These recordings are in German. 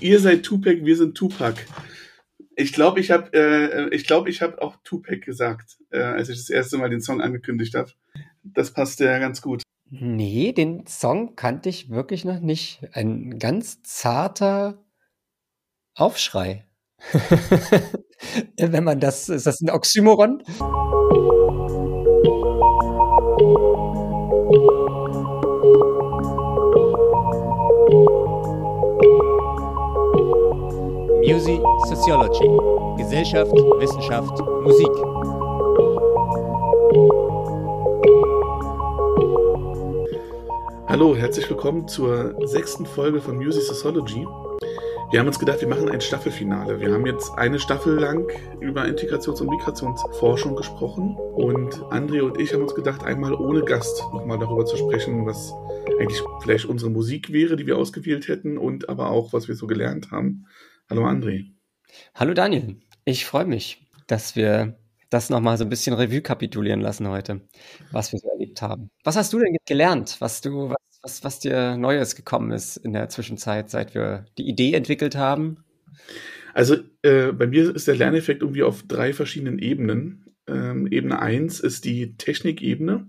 Ihr seid Tupac, wir sind Tupac. Ich glaube, ich habe äh, ich glaube, ich habe auch Tupac gesagt, äh, als ich das erste Mal den Song angekündigt habe. Das passte ja ganz gut. Nee, den Song kannte ich wirklich noch nicht. Ein ganz zarter Aufschrei. Wenn man das, ist das ein Oxymoron? Music Sociology. Gesellschaft, Wissenschaft, Musik. Hallo, herzlich willkommen zur sechsten Folge von Music Sociology. Wir haben uns gedacht, wir machen ein Staffelfinale. Wir haben jetzt eine Staffel lang über Integrations- und Migrationsforschung gesprochen und André und ich haben uns gedacht, einmal ohne Gast nochmal darüber zu sprechen, was eigentlich vielleicht unsere Musik wäre, die wir ausgewählt hätten und aber auch, was wir so gelernt haben. Hallo André. Hallo Daniel. Ich freue mich, dass wir das nochmal so ein bisschen Revue kapitulieren lassen heute, was wir so erlebt haben. Was hast du denn gelernt, was du, was, was, was dir Neues gekommen ist in der Zwischenzeit, seit wir die Idee entwickelt haben? Also äh, bei mir ist der Lerneffekt irgendwie auf drei verschiedenen Ebenen. Ähm, Ebene eins ist die Technikebene.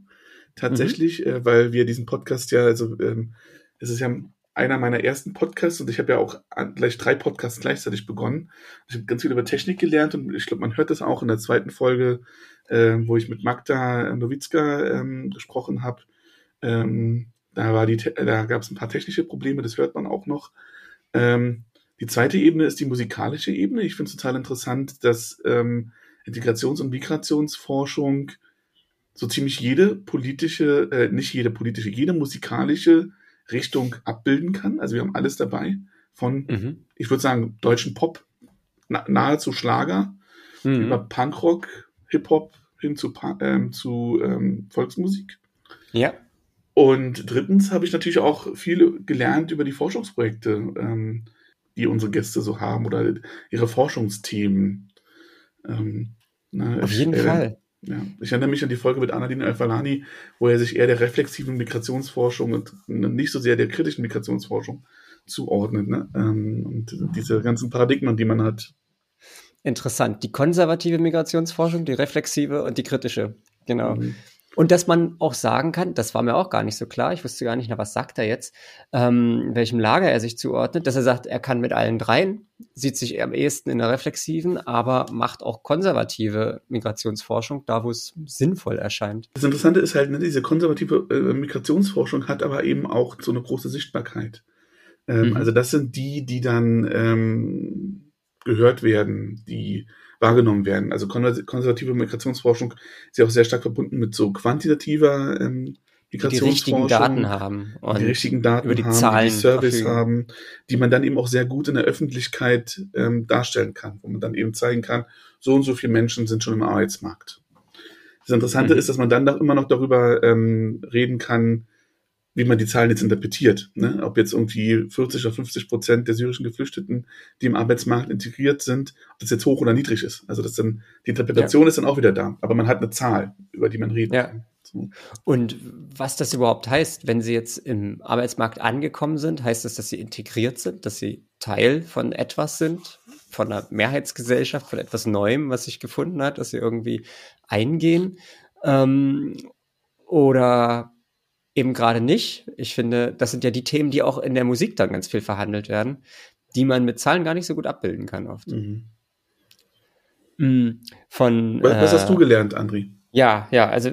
Tatsächlich, mhm. äh, weil wir diesen Podcast ja, also ähm, es ist ja einer meiner ersten Podcasts und ich habe ja auch gleich drei Podcasts gleichzeitig begonnen. Ich habe ganz viel über Technik gelernt und ich glaube, man hört das auch in der zweiten Folge, äh, wo ich mit Magda Nowitzka ähm, gesprochen habe. Ähm, da war die, da gab es ein paar technische Probleme, das hört man auch noch. Ähm, die zweite Ebene ist die musikalische Ebene. Ich finde es total interessant, dass ähm, Integrations- und Migrationsforschung so ziemlich jede politische, äh, nicht jede politische, jede musikalische Richtung abbilden kann. Also wir haben alles dabei von, mhm. ich würde sagen, deutschen Pop, na, nahezu Schlager, mhm. über Punkrock, Hip-Hop hin zu, ähm, zu ähm, Volksmusik. Ja. Und drittens habe ich natürlich auch viel gelernt über die Forschungsprojekte, ähm, die unsere Gäste so haben oder ihre Forschungsthemen. Ähm, na, Auf jeden äh, Fall. Ja, ich erinnere mich an die Folge mit Anadine Al-Falani, wo er sich eher der reflexiven Migrationsforschung und nicht so sehr der kritischen Migrationsforschung zuordnet. Ne? Ähm, und diese ganzen Paradigmen, die man hat. Interessant. Die konservative Migrationsforschung, die reflexive und die kritische. Genau. Mhm. Und dass man auch sagen kann, das war mir auch gar nicht so klar, ich wusste gar nicht, na, was sagt er jetzt, ähm, welchem Lager er sich zuordnet, dass er sagt, er kann mit allen dreien, sieht sich am ehesten in der reflexiven, aber macht auch konservative Migrationsforschung, da wo es sinnvoll erscheint. Das Interessante ist halt, ne, diese konservative äh, Migrationsforschung hat aber eben auch so eine große Sichtbarkeit. Ähm, mhm. Also das sind die, die dann ähm, gehört werden, die wahrgenommen werden. Also konservative Migrationsforschung ist ja auch sehr stark verbunden mit so quantitativer ähm, Migrationsforschung. Die richtigen Daten haben. Und die richtigen Daten über die haben, Zahlen die Service verfügen. haben, die man dann eben auch sehr gut in der Öffentlichkeit ähm, darstellen kann, wo man dann eben zeigen kann, so und so viele Menschen sind schon im Arbeitsmarkt. Das Interessante mhm. ist, dass man dann immer noch darüber ähm, reden kann, wie man die Zahlen jetzt interpretiert. Ne? Ob jetzt irgendwie 40 oder 50 Prozent der syrischen Geflüchteten, die im Arbeitsmarkt integriert sind, ob das jetzt hoch oder niedrig ist. Also das dann, die Interpretation ja. ist dann auch wieder da. Aber man hat eine Zahl, über die man reden ja. kann. So. Und was das überhaupt heißt, wenn sie jetzt im Arbeitsmarkt angekommen sind, heißt das, dass sie integriert sind, dass sie Teil von etwas sind, von einer Mehrheitsgesellschaft, von etwas Neuem, was sich gefunden hat, dass sie irgendwie eingehen? Ähm, oder eben gerade nicht. Ich finde, das sind ja die Themen, die auch in der Musik dann ganz viel verhandelt werden, die man mit Zahlen gar nicht so gut abbilden kann oft. Mhm. Mm, von, was, was hast du äh, gelernt, Andri? Ja, ja, also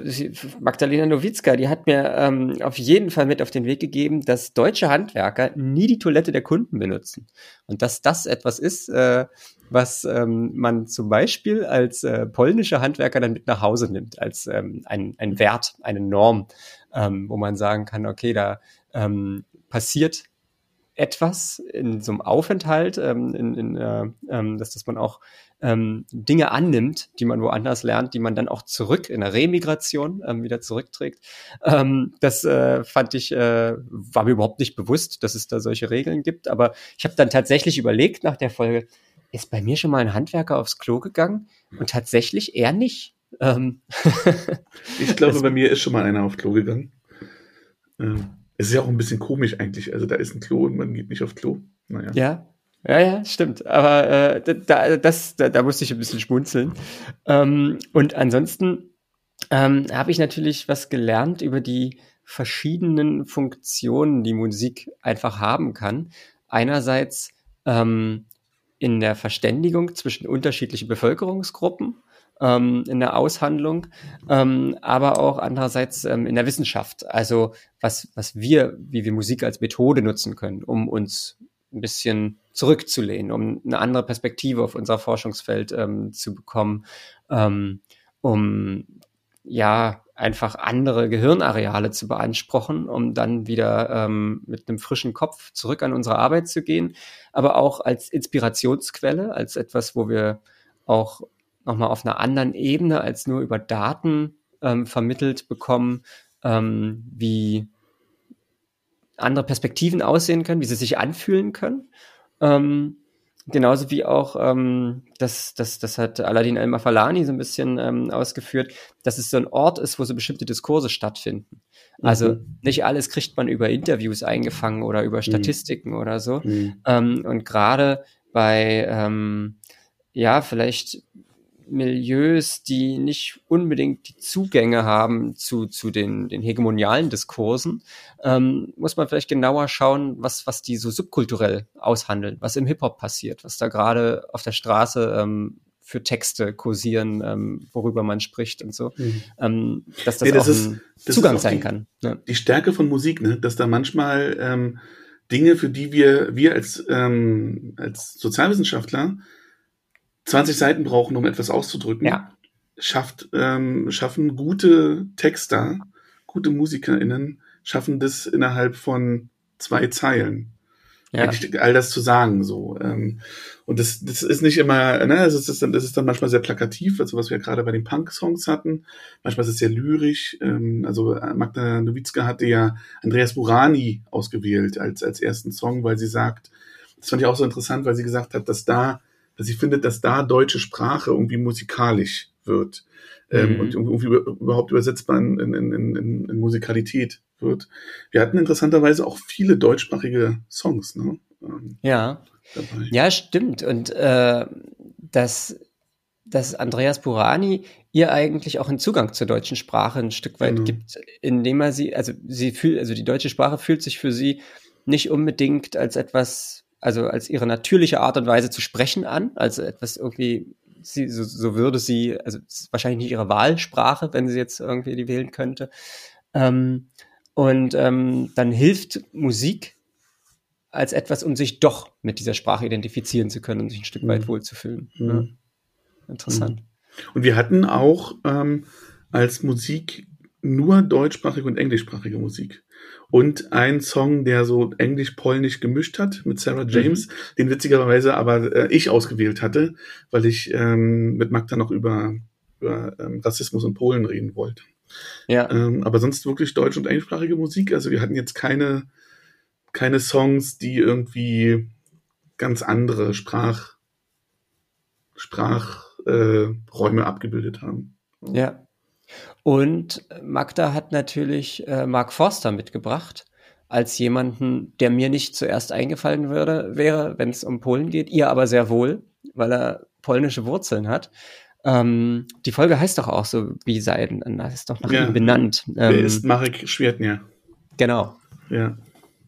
Magdalena Nowitzka, die hat mir ähm, auf jeden Fall mit auf den Weg gegeben, dass deutsche Handwerker nie die Toilette der Kunden benutzen. Und dass das etwas ist, äh, was ähm, man zum Beispiel als äh, polnischer Handwerker dann mit nach Hause nimmt, als ähm, ein, ein Wert, eine Norm, ähm, wo man sagen kann, okay, da ähm, passiert etwas in so einem Aufenthalt, ähm, in, in, äh, ähm, dass, dass man auch ähm, Dinge annimmt, die man woanders lernt, die man dann auch zurück in der Remigration ähm, wieder zurückträgt. Ähm, das äh, fand ich, äh, war mir überhaupt nicht bewusst, dass es da solche Regeln gibt. Aber ich habe dann tatsächlich überlegt nach der Folge, ist bei mir schon mal ein Handwerker aufs Klo gegangen? Und tatsächlich eher nicht. Ähm ich glaube, bei mir ist schon mal einer aufs Klo gegangen. Ähm, es ist ja auch ein bisschen komisch eigentlich. Also da ist ein Klo und man geht nicht aufs Klo. Naja. Ja. Ja, ja, stimmt. Aber äh, da, das, da, da musste ich ein bisschen schmunzeln. Ähm, und ansonsten ähm, habe ich natürlich was gelernt über die verschiedenen Funktionen, die Musik einfach haben kann. Einerseits ähm, in der Verständigung zwischen unterschiedlichen Bevölkerungsgruppen, ähm, in der Aushandlung, ähm, aber auch andererseits ähm, in der Wissenschaft. Also was, was wir, wie wir Musik als Methode nutzen können, um uns ein bisschen zurückzulehnen, um eine andere Perspektive auf unser Forschungsfeld ähm, zu bekommen, ähm, um ja einfach andere Gehirnareale zu beanspruchen, um dann wieder ähm, mit einem frischen Kopf zurück an unsere Arbeit zu gehen, aber auch als Inspirationsquelle, als etwas, wo wir auch nochmal auf einer anderen Ebene als nur über Daten ähm, vermittelt bekommen, ähm, wie andere Perspektiven aussehen können, wie sie sich anfühlen können. Ähm, genauso wie auch, ähm, das, das, das hat Aladdin El-Mafalani so ein bisschen ähm, ausgeführt, dass es so ein Ort ist, wo so bestimmte Diskurse stattfinden. Also mhm. nicht alles kriegt man über Interviews eingefangen oder über mhm. Statistiken mhm. oder so. Mhm. Ähm, und gerade bei, ähm, ja, vielleicht Milieus, die nicht unbedingt die Zugänge haben zu, zu den, den hegemonialen Diskursen, ähm, muss man vielleicht genauer schauen, was, was die so subkulturell aushandeln, was im Hip-Hop passiert, was da gerade auf der Straße ähm, für Texte kursieren, ähm, worüber man spricht und so, mhm. ähm, dass das, nee, das auch ist, ein das Zugang sein die, kann. Ja. Die Stärke von Musik, ne? dass da manchmal ähm, Dinge, für die wir, wir als, ähm, als Sozialwissenschaftler 20 Seiten brauchen, um etwas auszudrücken, ja. schafft, ähm, schaffen gute Texter, gute MusikerInnen, schaffen das innerhalb von zwei Zeilen. Ja. All das zu sagen, so. Ähm, und das, das ist nicht immer, ne, das ist, dann, das ist dann manchmal sehr plakativ, also was wir gerade bei den Punk-Songs hatten. Manchmal ist es sehr lyrisch. Ähm, also äh, Magda Nowitzka hatte ja Andreas Burani ausgewählt als, als ersten Song, weil sie sagt, das fand ich auch so interessant, weil sie gesagt hat, dass da dass sie findet, dass da deutsche Sprache irgendwie musikalisch wird ähm, mhm. und irgendwie überhaupt übersetzbar in, in, in, in, in Musikalität wird. Wir hatten interessanterweise auch viele deutschsprachige Songs, ne? Ähm, ja. Dabei. Ja, stimmt. Und äh, dass, dass Andreas Burani ihr eigentlich auch einen Zugang zur deutschen Sprache ein Stück weit genau. gibt, indem er sie, also sie fühlt, also die deutsche Sprache fühlt sich für sie nicht unbedingt als etwas also als ihre natürliche Art und Weise zu sprechen an, also etwas irgendwie, sie, so, so würde sie, also wahrscheinlich nicht ihre Wahlsprache, wenn sie jetzt irgendwie die wählen könnte. Ähm, und ähm, dann hilft Musik als etwas, um sich doch mit dieser Sprache identifizieren zu können und sich ein Stück weit mhm. wohlzufühlen. Mhm. Ja. Interessant. Mhm. Und wir hatten auch ähm, als Musik nur deutschsprachige und englischsprachige Musik und ein Song, der so englisch-polnisch gemischt hat mit Sarah mhm. James, mhm. den witzigerweise aber äh, ich ausgewählt hatte, weil ich ähm, mit Magda noch über, über ähm, Rassismus in Polen reden wollte. Ja. Ähm, aber sonst wirklich deutsch- und englischsprachige Musik. Also wir hatten jetzt keine, keine Songs, die irgendwie ganz andere Sprach, Sprachräume äh, abgebildet haben. Ja. Und Magda hat natürlich äh, Mark Forster mitgebracht, als jemanden, der mir nicht zuerst eingefallen würde, wäre, wenn es um Polen geht, ihr aber sehr wohl, weil er polnische Wurzeln hat. Ähm, die Folge heißt doch auch so wie sein, das ist doch nach ja. ihm benannt. Ähm, der ist Marek Schwertner. Genau. Ja.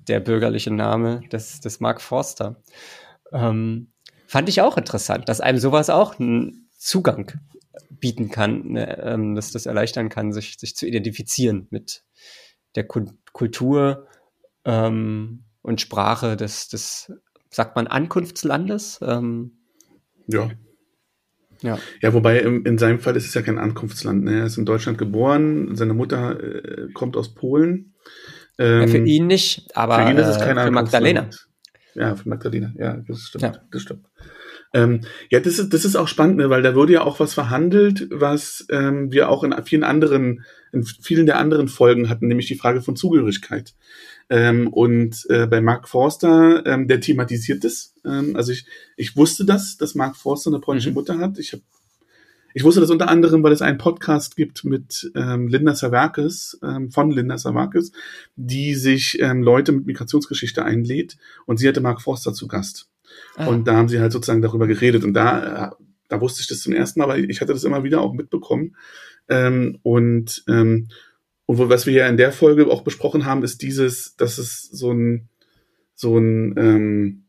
Der bürgerliche Name des, des Mark Forster. Ähm, fand ich auch interessant, dass einem sowas auch einen Zugang bieten kann, ne, ähm, dass das erleichtern kann, sich, sich zu identifizieren mit der Kultur ähm, und Sprache des, des, sagt man, Ankunftslandes. Ähm, ja. Ja. ja, wobei in, in, seinem Fall ist es ja kein Ankunftsland. Ne? Er ist in Deutschland geboren, seine Mutter äh, kommt aus Polen. Ähm, ja, für ihn nicht, aber für, ihn ist es kein äh, für Magdalena. Ja, für Magdalena, ja, das stimmt. Ja. Das stimmt. Ähm, ja, das ist, das ist auch spannend, ne, weil da wurde ja auch was verhandelt, was ähm, wir auch in vielen anderen, in vielen der anderen Folgen hatten, nämlich die Frage von Zugehörigkeit. Ähm, und äh, bei Mark Forster, ähm, der thematisiert das. Ähm, also ich, ich wusste das, dass Mark Forster eine polnische mhm. Mutter hat. Ich habe ich wusste das unter anderem, weil es einen Podcast gibt mit ähm, Linda Savarkis, ähm, von Linda Savarkis, die sich ähm, Leute mit Migrationsgeschichte einlädt und sie hatte Mark Forster zu Gast. Ah. Und da haben sie halt sozusagen darüber geredet. Und da, da wusste ich das zum ersten Mal, aber ich hatte das immer wieder auch mitbekommen. Ähm, und, ähm, und was wir ja in der Folge auch besprochen haben, ist dieses, dass es so ein, so ein, ähm,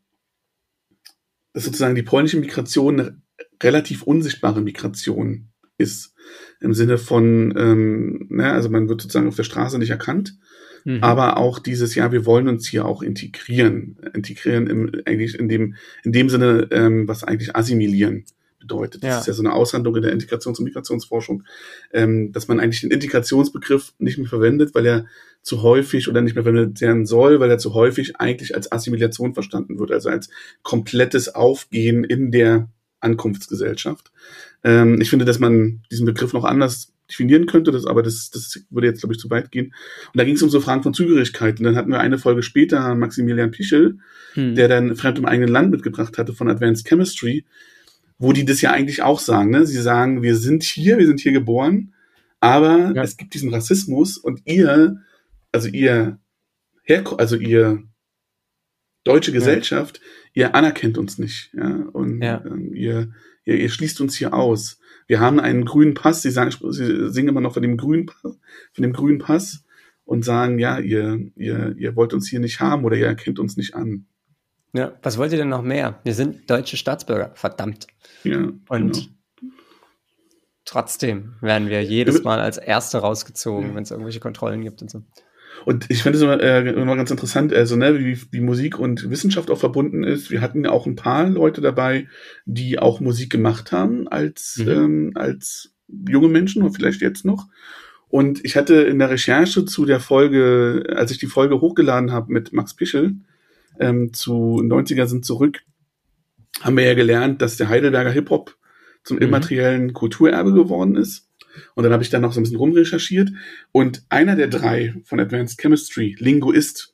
dass sozusagen die polnische Migration eine relativ unsichtbare Migration ist. Im Sinne von, ähm, ne, also man wird sozusagen auf der Straße nicht erkannt, mhm. aber auch dieses, ja, wir wollen uns hier auch integrieren. Integrieren im, eigentlich in dem, in dem Sinne, ähm, was eigentlich assimilieren bedeutet. Das ja. ist ja so eine Aushandlung in der Integrations- und Migrationsforschung, ähm, dass man eigentlich den Integrationsbegriff nicht mehr verwendet, weil er zu häufig oder nicht mehr verwendet werden soll, weil er zu häufig eigentlich als Assimilation verstanden wird, also als komplettes Aufgehen in der Ankunftsgesellschaft. Ähm, ich finde, dass man diesen Begriff noch anders definieren könnte, das, aber das, das würde jetzt, glaube ich, zu weit gehen. Und da ging es um so Fragen von Zugehörigkeit. Und dann hatten wir eine Folge später Maximilian Pichel, hm. der dann Fremd im eigenen Land mitgebracht hatte von Advanced Chemistry, wo die das ja eigentlich auch sagen. Ne? Sie sagen, wir sind hier, wir sind hier geboren, aber ja. es gibt diesen Rassismus und ihr, also ihr Herko also ihr deutsche Gesellschaft, ja. ihr anerkennt uns nicht. Ja? Und ja. Ähm, ihr, ihr, ihr schließt uns hier aus. Wir haben einen grünen Pass, sie sagen, sie singen immer noch von dem grünen Pass, von dem grünen Pass und sagen, ja, ihr, ihr, ihr wollt uns hier nicht haben oder ihr erkennt uns nicht an. Ja, was wollt ihr denn noch mehr? Wir sind deutsche Staatsbürger, verdammt. Ja. Und genau. trotzdem werden wir jedes Mal als Erste rausgezogen, ja. wenn es irgendwelche Kontrollen gibt und so. Und ich finde es immer, äh, immer ganz interessant, also ne, wie, wie Musik und Wissenschaft auch verbunden ist. Wir hatten ja auch ein paar Leute dabei, die auch Musik gemacht haben als, mhm. ähm, als junge Menschen und vielleicht jetzt noch. Und ich hatte in der Recherche zu der Folge, als ich die Folge hochgeladen habe mit Max Pischel, ähm, zu 90er sind zurück, haben wir ja gelernt, dass der Heidelberger Hip-Hop zum mhm. immateriellen Kulturerbe geworden ist. Und dann habe ich dann noch so ein bisschen rumrecherchiert. Und einer der drei von Advanced Chemistry, Linguist,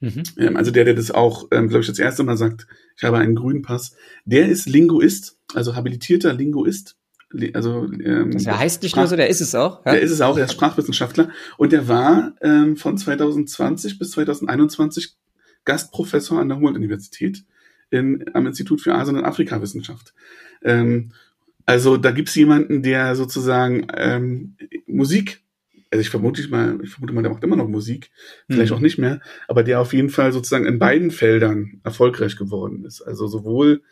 mhm. ähm, also der, der das auch, ähm, glaube ich, das erste Mal sagt, ich habe einen grünen Pass, der ist Linguist, also habilitierter Linguist. Also, ähm, das heißt nicht Sprach nur so, der ist es auch. Ja? Der ist es auch, er ist Sprachwissenschaftler. Und der war ähm, von 2020 bis 2021 Gastprofessor an der Humboldt-Universität am Institut für Asien- und Afrikawissenschaft. Ähm, also da gibt's jemanden, der sozusagen ähm, Musik, also ich vermute mal, ich vermute mal, der macht immer noch Musik, vielleicht mhm. auch nicht mehr, aber der auf jeden Fall sozusagen in beiden Feldern erfolgreich geworden ist. Also sowohl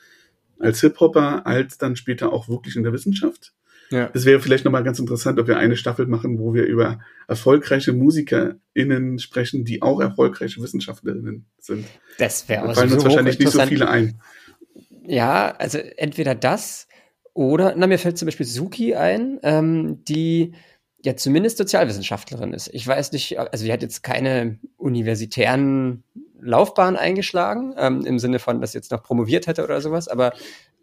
als Hip-Hopper als dann später auch wirklich in der Wissenschaft. Ja. Es wäre vielleicht nochmal ganz interessant, ob wir eine Staffel machen, wo wir über erfolgreiche MusikerInnen sprechen, die auch erfolgreiche WissenschaftlerInnen sind. Das wäre auch Da fallen uns wahrscheinlich nicht so viele ein. Ja, also entweder das oder, na, mir fällt zum Beispiel Suki ein, ähm, die ja zumindest Sozialwissenschaftlerin ist. Ich weiß nicht, also sie hat jetzt keine universitären Laufbahn eingeschlagen, ähm, im Sinne von, dass sie jetzt noch promoviert hätte oder sowas, aber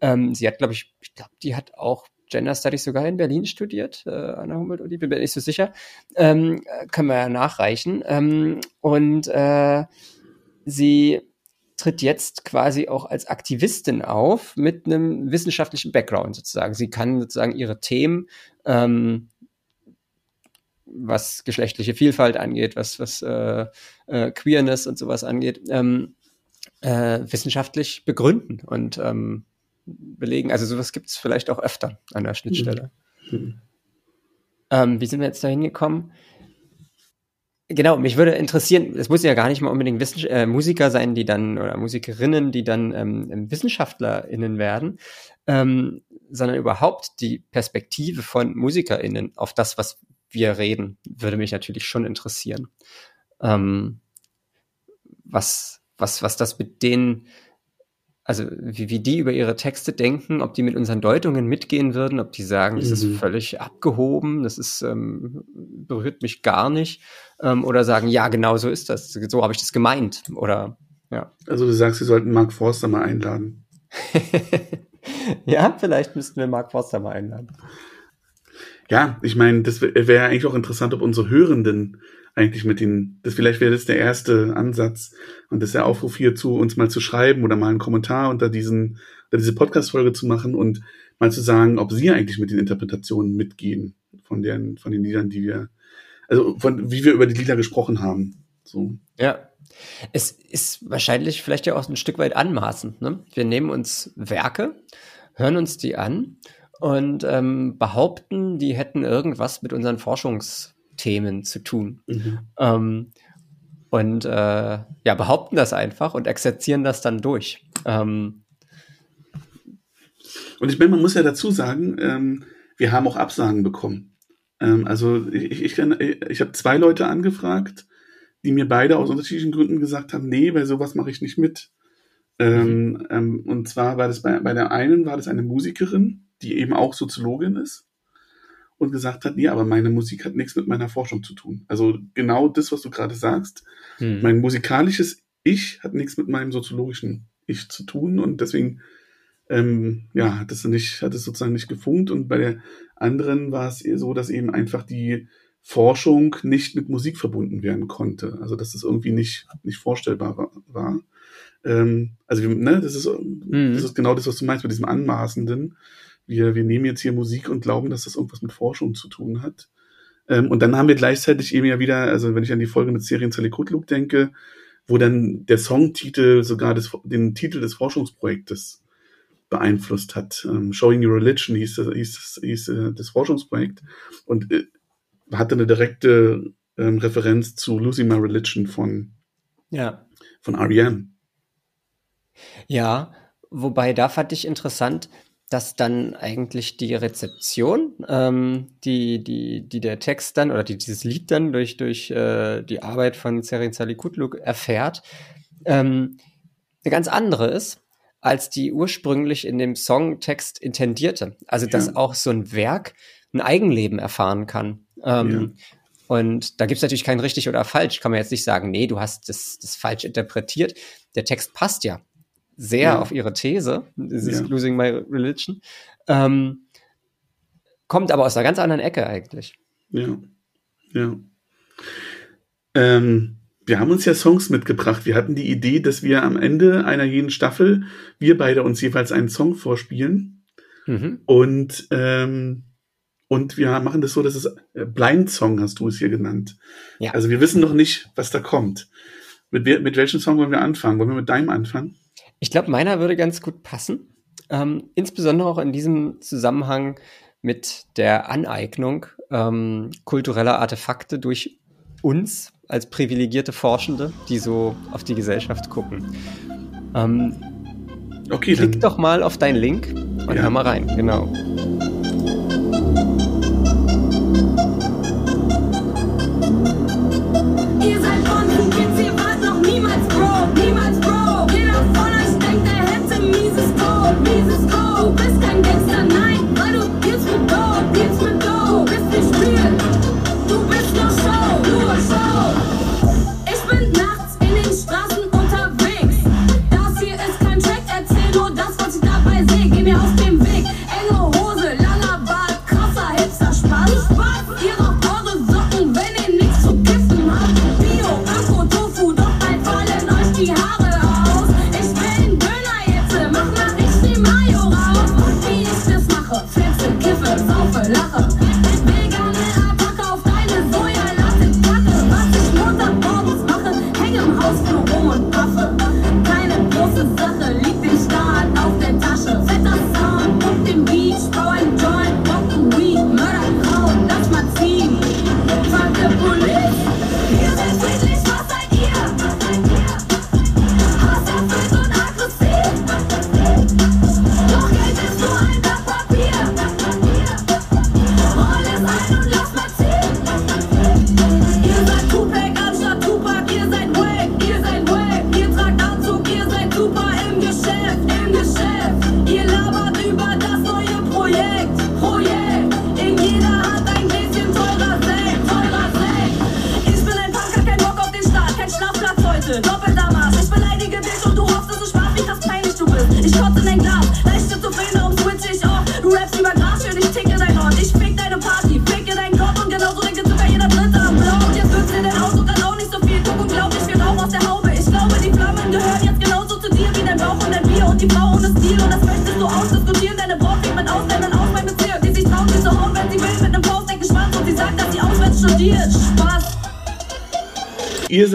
ähm, sie hat, glaube ich, ich glaube, die hat auch Gender Studies sogar in Berlin studiert, äh, an der Humboldt-Uni, bin mir nicht so sicher. Ähm, können wir ja nachreichen. Ähm, und äh, sie tritt jetzt quasi auch als Aktivistin auf mit einem wissenschaftlichen Background sozusagen. Sie kann sozusagen ihre Themen, ähm, was geschlechtliche Vielfalt angeht, was, was äh, äh, Queerness und sowas angeht, ähm, äh, wissenschaftlich begründen und ähm, belegen. Also sowas gibt es vielleicht auch öfter an der Schnittstelle. Mhm. Ähm, wie sind wir jetzt da hingekommen? Genau, mich würde interessieren, es muss ja gar nicht mal unbedingt Wissen, äh, Musiker sein, die dann, oder Musikerinnen, die dann ähm, WissenschaftlerInnen werden, ähm, sondern überhaupt die Perspektive von MusikerInnen auf das, was wir reden, würde mich natürlich schon interessieren. Ähm, was, was, was das mit denen also wie, wie die über ihre Texte denken, ob die mit unseren Deutungen mitgehen würden, ob die sagen, das mhm. ist völlig abgehoben, das ist ähm, berührt mich gar nicht, ähm, oder sagen, ja, genau so ist das, so habe ich das gemeint, oder ja. Also du sagst, sie sollten Mark Forster mal einladen. ja, vielleicht müssten wir Mark Forster mal einladen. Ja, ich meine, das wäre eigentlich auch interessant, ob unsere Hörenden eigentlich mit den, das vielleicht wäre das der erste Ansatz und das ist der Aufruf hierzu, uns mal zu schreiben oder mal einen Kommentar unter diesen, unter diese Podcast-Folge zu machen und mal zu sagen, ob sie eigentlich mit den Interpretationen mitgehen von den, von den Liedern, die wir, also von, wie wir über die Lieder gesprochen haben. So. Ja, Es ist wahrscheinlich vielleicht ja auch ein Stück weit anmaßend. Ne? Wir nehmen uns Werke, hören uns die an und ähm, behaupten, die hätten irgendwas mit unseren Forschungsthemen zu tun. Mhm. Ähm, und äh, ja, behaupten das einfach und exerzieren das dann durch. Ähm, und ich meine, man muss ja dazu sagen, ähm, wir haben auch Absagen bekommen. Ähm, also ich, ich, ich, ich habe zwei Leute angefragt, die mir beide aus unterschiedlichen Gründen gesagt haben, nee, bei sowas mache ich nicht mit. Ähm, mhm. Ähm, und zwar war das bei, bei der einen war das eine Musikerin, die eben auch Soziologin ist und gesagt hat, nee, aber meine Musik hat nichts mit meiner Forschung zu tun. Also genau das, was du gerade sagst. Mhm. Mein musikalisches Ich hat nichts mit meinem soziologischen Ich zu tun und deswegen ähm, ja, hat es nicht, hat es sozusagen nicht gefunkt und bei der anderen war es so, dass eben einfach die Forschung nicht mit Musik verbunden werden konnte. Also dass das irgendwie nicht, nicht vorstellbar war. war. Ähm, also ne, das, ist, mhm. das ist genau das, was du meinst mit diesem Anmaßenden. Wir, wir nehmen jetzt hier Musik und glauben, dass das irgendwas mit Forschung zu tun hat. Ähm, und dann haben wir gleichzeitig eben ja wieder, also wenn ich an die Folge mit Serien Kutluk denke, wo dann der Songtitel sogar des, den Titel des Forschungsprojektes beeinflusst hat. Ähm, Showing Your Religion hieß, hieß, hieß äh, das Forschungsprojekt und äh, hatte eine direkte ähm, Referenz zu Losing My Religion von, ja. von R.E.M. Ja, wobei da fand ich interessant, dass dann eigentlich die Rezeption, ähm, die, die, die der Text dann oder die dieses Lied dann durch, durch äh, die Arbeit von Serin Salikutluk erfährt, ähm, eine ganz andere ist als die ursprünglich in dem Songtext intendierte. Also, dass ja. auch so ein Werk ein Eigenleben erfahren kann. Ähm, ja. Und da gibt es natürlich kein richtig oder falsch. Kann man jetzt nicht sagen, nee, du hast das, das falsch interpretiert. Der Text passt ja sehr ja. auf ihre These, dieses Losing My Religion. Ähm, kommt aber aus einer ganz anderen Ecke eigentlich. Ja, ja. Ähm, wir haben uns ja Songs mitgebracht. Wir hatten die Idee, dass wir am Ende einer jeden Staffel, wir beide uns jeweils einen Song vorspielen. Mhm. Und, ähm, und wir machen das so, dass es äh, Blind Song hast du es hier genannt. Ja. Also wir wissen noch nicht, was da kommt. Mit, mit welchem Song wollen wir anfangen? Wollen wir mit deinem anfangen? Ich glaube, meiner würde ganz gut passen. Ähm, insbesondere auch in diesem Zusammenhang mit der Aneignung ähm, kultureller Artefakte durch uns als privilegierte Forschende, die so auf die Gesellschaft gucken. Ähm, okay, klick doch mal auf deinen Link und ja. hör mal rein. Genau.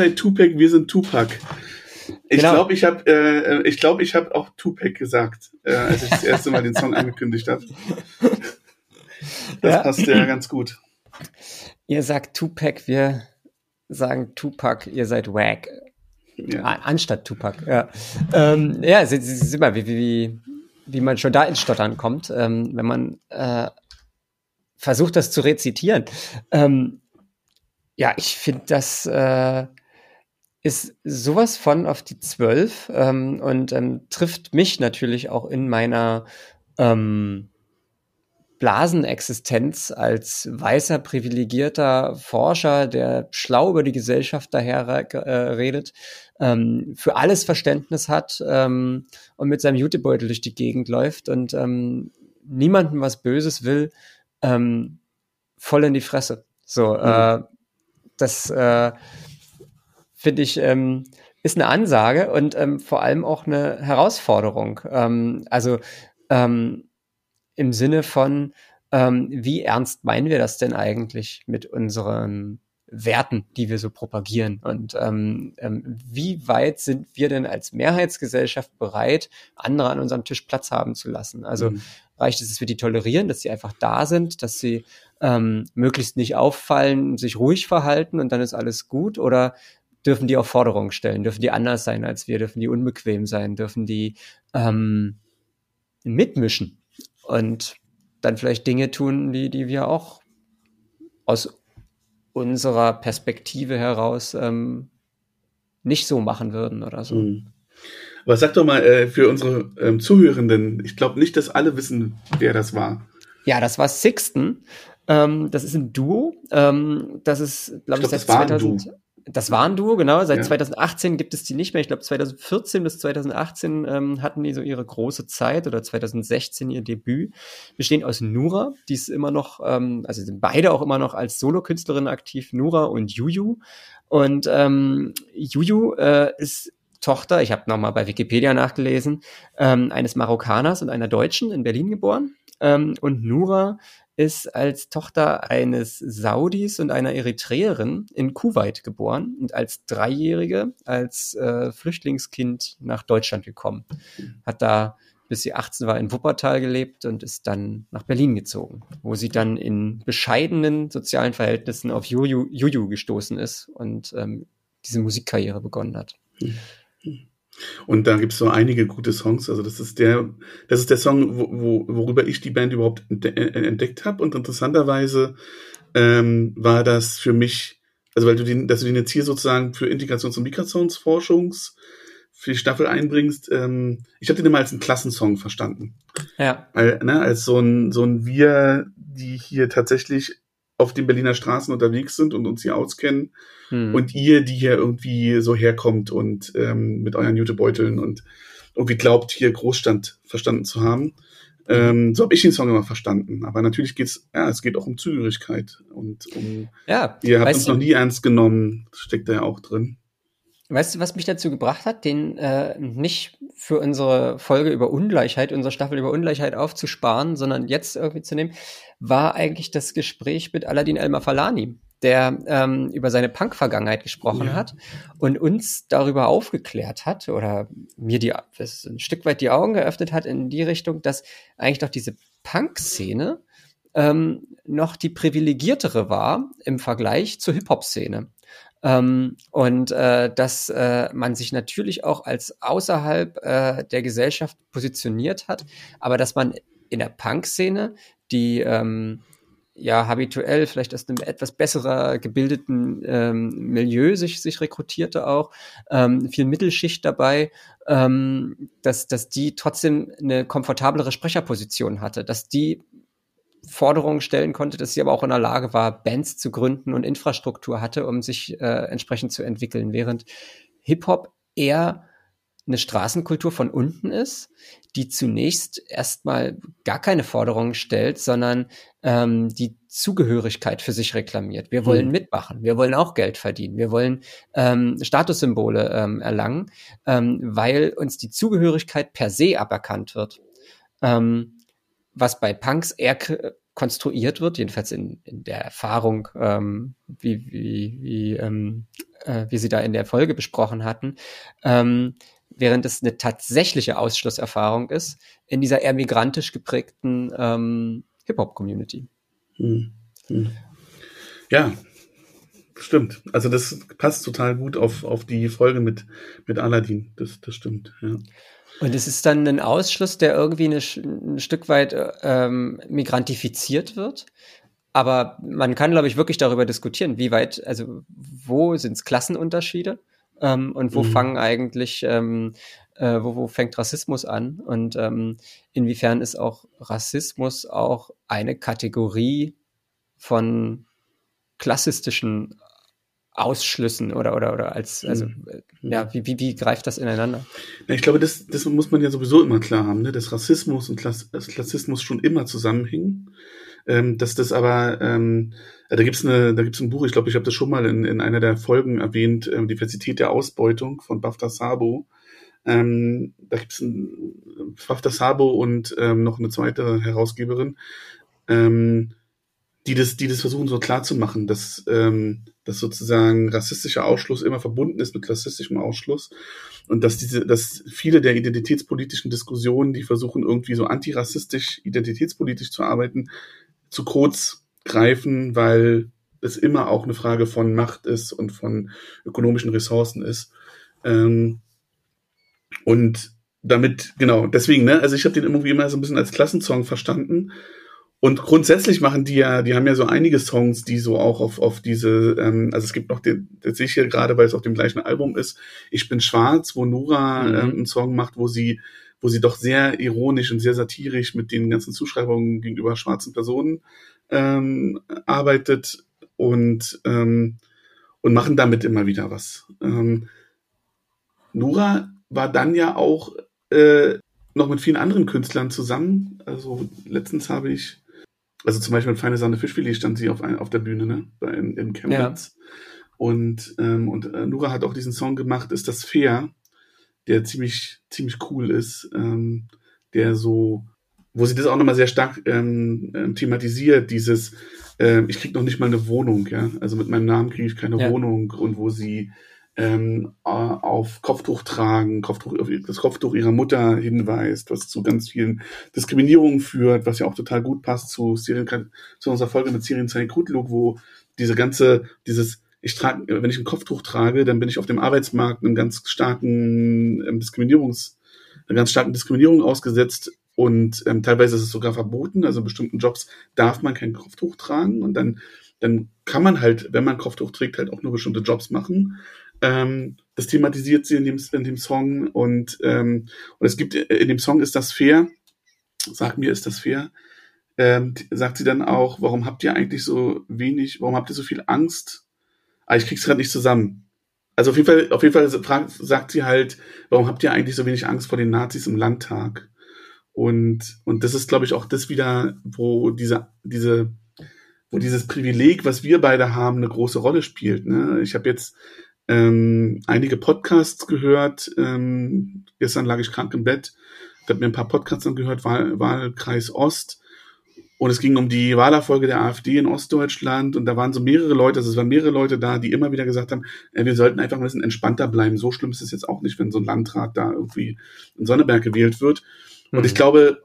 Seid Tupac, wir sind Tupac. Ich Genau. glaube, ich habe äh, ich glaube, ich habe auch Tupac gesagt, äh, als ich das erste Mal den Song angekündigt habe. Das Ja. passt ja ganz gut. Ihr sagt Tupac, wir sagen Tupac, ihr seid wack. Ja. Anstatt Tupac, ja. Ähm, ja, sie, sie, sie mal, wie, wie, wie, wie man schon da ins Stottern kommt, ähm, wenn man äh, versucht, das zu rezitieren. Ähm, ja, ich finde, das äh, ist sowas von auf die Zwölf ähm, und ähm, trifft mich natürlich auch in meiner ähm, Blasenexistenz als weißer, privilegierter Forscher, der schlau über die Gesellschaft daher äh, redet, ähm, für alles Verständnis hat ähm, und mit seinem Jutebeutel durch die Gegend läuft und ähm, niemandem was Böses will, ähm, voll in die Fresse. So, äh, das äh, finde ich, ähm, ist eine Ansage und ähm, vor allem auch eine Herausforderung. Ähm, also ähm, im Sinne von, ähm, wie ernst meinen wir das denn eigentlich mit unseren Werten, die wir so propagieren? Und ähm, ähm, wie weit sind wir denn als Mehrheitsgesellschaft bereit, andere an unserem Tisch Platz haben zu lassen? Also Mhm. reicht es, dass wir die tolerieren, dass sie einfach da sind, dass sie ähm, möglichst nicht auffallen, sich ruhig verhalten und dann ist alles gut? Oder dürfen die auch Forderungen stellen? Dürfen die anders sein als wir? Dürfen die unbequem sein? Dürfen die ähm, mitmischen? Und dann vielleicht Dinge tun, die, die wir auch aus unserer Perspektive heraus ähm, nicht so machen würden oder so. Mhm. Aber sag doch mal äh, für unsere ähm, Zuhörenden, ich glaube nicht, dass alle wissen, wer das war. Ja, das war Sixten. Ähm, das ist ein Duo. Ähm, das ist, glaube ich, seit das war ein 2000. Das war ein Duo, genau. Seit Ja. 2018 gibt es die nicht mehr. Ich glaube, 2014 bis 2018 ähm, hatten die so ihre große Zeit oder 2016 ihr Debüt. Bestehen aus Nura, die ist immer noch, ähm, also sind beide auch immer noch als Solokünstlerin aktiv, Nura und Juju. Und ähm, Juju äh, ist Tochter, ich habe nochmal bei Wikipedia nachgelesen, ähm, eines Marokkaners und einer Deutschen in Berlin geboren. Ähm, und Nura ist als Tochter eines Saudis und einer Eritreerin in Kuwait geboren und als Dreijährige als äh, Flüchtlingskind nach Deutschland gekommen. Hat da, bis sie 18 war, in Wuppertal gelebt und ist dann nach Berlin gezogen, wo sie dann in bescheidenen sozialen Verhältnissen auf Juju, Juju gestoßen ist und ähm, diese Musikkarriere begonnen hat. Und da gibt's so einige gute Songs. Also das ist der, das ist der Song, wo, wo, worüber ich die Band überhaupt ente- äh, entdeckt habe. Und interessanterweise ähm, war das für mich, also weil du den, dass du den jetzt hier sozusagen für Integrations- und Migrationsforschungs für die Staffel einbringst, ähm, ich habe den immer als einen Klassensong verstanden. Ja, Weil, ne, als so ein, so ein Wir, die hier tatsächlich auf den Berliner Straßen unterwegs sind und uns hier auskennen hm. und ihr, die hier irgendwie so herkommt und ähm, mit euren Jutebeuteln und irgendwie glaubt, hier Großstand verstanden zu haben. Ähm, so habe ich den Song immer verstanden. Aber natürlich geht's, ja, es geht auch um Zugehörigkeit und um, ja. ihr habt uns du- noch nie ernst genommen, steckt da ja auch drin. Weißt du, was mich dazu gebracht hat, den äh, nicht für unsere Folge über Ungleichheit, unsere Staffel über Ungleichheit aufzusparen, sondern jetzt irgendwie zu nehmen, war eigentlich das Gespräch mit Aladdin El-Mafalani, der ähm, über seine Punk-Vergangenheit gesprochen Ja. hat und uns darüber aufgeklärt hat oder mir die ein Stück weit die Augen geöffnet hat in die Richtung, dass eigentlich doch diese Punk-Szene ähm, noch die privilegiertere war im Vergleich zur Hip-Hop-Szene. Ähm, und äh, dass äh, man sich natürlich auch als außerhalb äh, der Gesellschaft positioniert hat, aber dass man in der Punk-Szene, die ähm, ja habituell vielleicht aus einem etwas besserer gebildeten ähm, Milieu sich, sich rekrutierte auch, ähm, viel Mittelschicht dabei, ähm, dass, dass die trotzdem eine komfortablere Sprecherposition hatte, dass die Forderungen stellen konnte, dass sie aber auch in der Lage war, Bands zu gründen und Infrastruktur hatte, um sich äh, entsprechend zu entwickeln, während Hip-Hop eher eine Straßenkultur von unten ist, die zunächst erstmal gar keine Forderungen stellt, sondern ähm, die Zugehörigkeit für sich reklamiert. Wir wollen Mhm. mitmachen, wir wollen auch Geld verdienen, wir wollen ähm, Statussymbole ähm, erlangen, ähm, weil uns die Zugehörigkeit per se aberkannt wird. Ähm, was bei Punks eher konstruiert wird, jedenfalls in, in der Erfahrung, ähm, wie, wie, wie, ähm, äh, wie Sie da in der Folge besprochen hatten, ähm, während es eine tatsächliche Ausschlusserfahrung ist in dieser eher migrantisch geprägten ähm, Hip-Hop-Community. Hm. Hm. Ja, stimmt. Also das passt total gut auf, auf die Folge mit, mit Aladdin. Das, das stimmt, ja. Und es ist dann ein Ausschluss, der irgendwie eine, ein Stück weit ähm, migrantifiziert wird. Aber man kann, glaube ich, wirklich darüber diskutieren, wie weit, also wo sind es Klassenunterschiede ähm, und wo mhm. fangen eigentlich, ähm, äh, wo, wo fängt Rassismus an und ähm, inwiefern ist auch Rassismus auch eine Kategorie von klassistischen Ausschlüssen oder oder oder als also mhm. ja wie, wie, wie greift das ineinander? Ja, ich glaube, das, das muss man ja sowieso immer klar haben, ne? dass Rassismus und Klass Klassismus schon immer zusammenhängen. Ähm, dass das aber ähm, da gibt's eine da gibt's ein Buch, ich glaube, ich habe das schon mal in, in einer der Folgen erwähnt, ähm, Diversität der Ausbeutung von Bafta Sabo. Ähm, da gibt's ein Bafta Sabo und ähm, noch eine zweite Herausgeberin. Ähm, die das, die das versuchen so klar zu machen, dass, ähm, dass sozusagen rassistischer Ausschluss immer verbunden ist mit klassistischem Ausschluss und dass diese, dass viele der identitätspolitischen Diskussionen, die versuchen irgendwie so antirassistisch, identitätspolitisch zu arbeiten, zu kurz greifen, weil es immer auch eine Frage von Macht ist und von ökonomischen Ressourcen ist. Ähm, und damit, genau, deswegen, ne, also ich habe den irgendwie immer so ein bisschen als Klassensong verstanden und grundsätzlich machen die ja, die haben ja so einige Songs, die so auch auf, auf diese, ähm, also es gibt noch den, das sehe ich hier gerade, weil es auf dem gleichen Album ist, Ich bin schwarz, wo Nora mhm. ähm, einen Song macht, wo sie, wo sie doch sehr ironisch und sehr satirisch mit den ganzen Zuschreibungen gegenüber schwarzen Personen ähm, arbeitet und, ähm, und machen damit immer wieder was. Ähm, Nora war dann ja auch äh, noch mit vielen anderen Künstlern zusammen. Also letztens habe ich also zum Beispiel Feine Sahne Fischfilet stand sie auf, ein, auf der Bühne, ne? Bei, in, in Chemnitz. Ja. Und, ähm, und äh, Nura hat auch diesen Song gemacht, Ist das fair? Der ziemlich, ziemlich cool ist, ähm, der so, wo sie das auch nochmal sehr stark ähm, ähm, thematisiert, dieses, ähm, ich krieg noch nicht mal eine Wohnung, ja. Also mit meinem Namen kriege ich keine ja. Wohnung und wo sie ähm, auf Kopftuch tragen, Kopftuch, auf das Kopftuch ihrer Mutter hinweist, was zu ganz vielen Diskriminierungen führt, was ja auch total gut passt zu, Syrien, zu unserer Folge mit Syrien Zayn Kutluk, wo diese ganze, dieses, ich trage, wenn ich ein Kopftuch trage, dann bin ich auf dem Arbeitsmarkt einem ganz starken ähm, Diskriminierungs, einer ganz starken Diskriminierung ausgesetzt und ähm, teilweise ist es sogar verboten. Also in bestimmten Jobs darf man kein Kopftuch tragen und dann dann kann man halt, wenn man Kopftuch trägt, halt auch nur bestimmte Jobs machen. Ähm, das thematisiert sie in dem, in dem Song und, ähm, und es gibt in dem Song ist das fair. Sag mir, ist das fair? Ähm, sagt sie dann auch, warum habt ihr eigentlich so wenig, warum habt ihr so viel Angst? Ah, ich krieg's gerade nicht zusammen. Also auf jeden Fall, auf jeden Fall fragt, sagt sie halt, warum habt ihr eigentlich so wenig Angst vor den Nazis im Landtag? Und, und das ist, glaube ich, auch das wieder, wo diese, diese, wo dieses Privileg, was wir beide haben, eine große Rolle spielt. Ne? Ich habe jetzt ähm, einige Podcasts gehört. Ähm, gestern lag ich krank im Bett, habe mir ein paar Podcasts angehört, Wahl, Wahlkreis Ost. Und es ging um die Wahlerfolge der AfD in Ostdeutschland. Und da waren so mehrere Leute, also es waren mehrere Leute da, die immer wieder gesagt haben, äh, wir sollten einfach ein bisschen entspannter bleiben. So schlimm ist es jetzt auch nicht, wenn so ein Landrat da irgendwie in Sonneberg gewählt wird. Und mhm. ich glaube,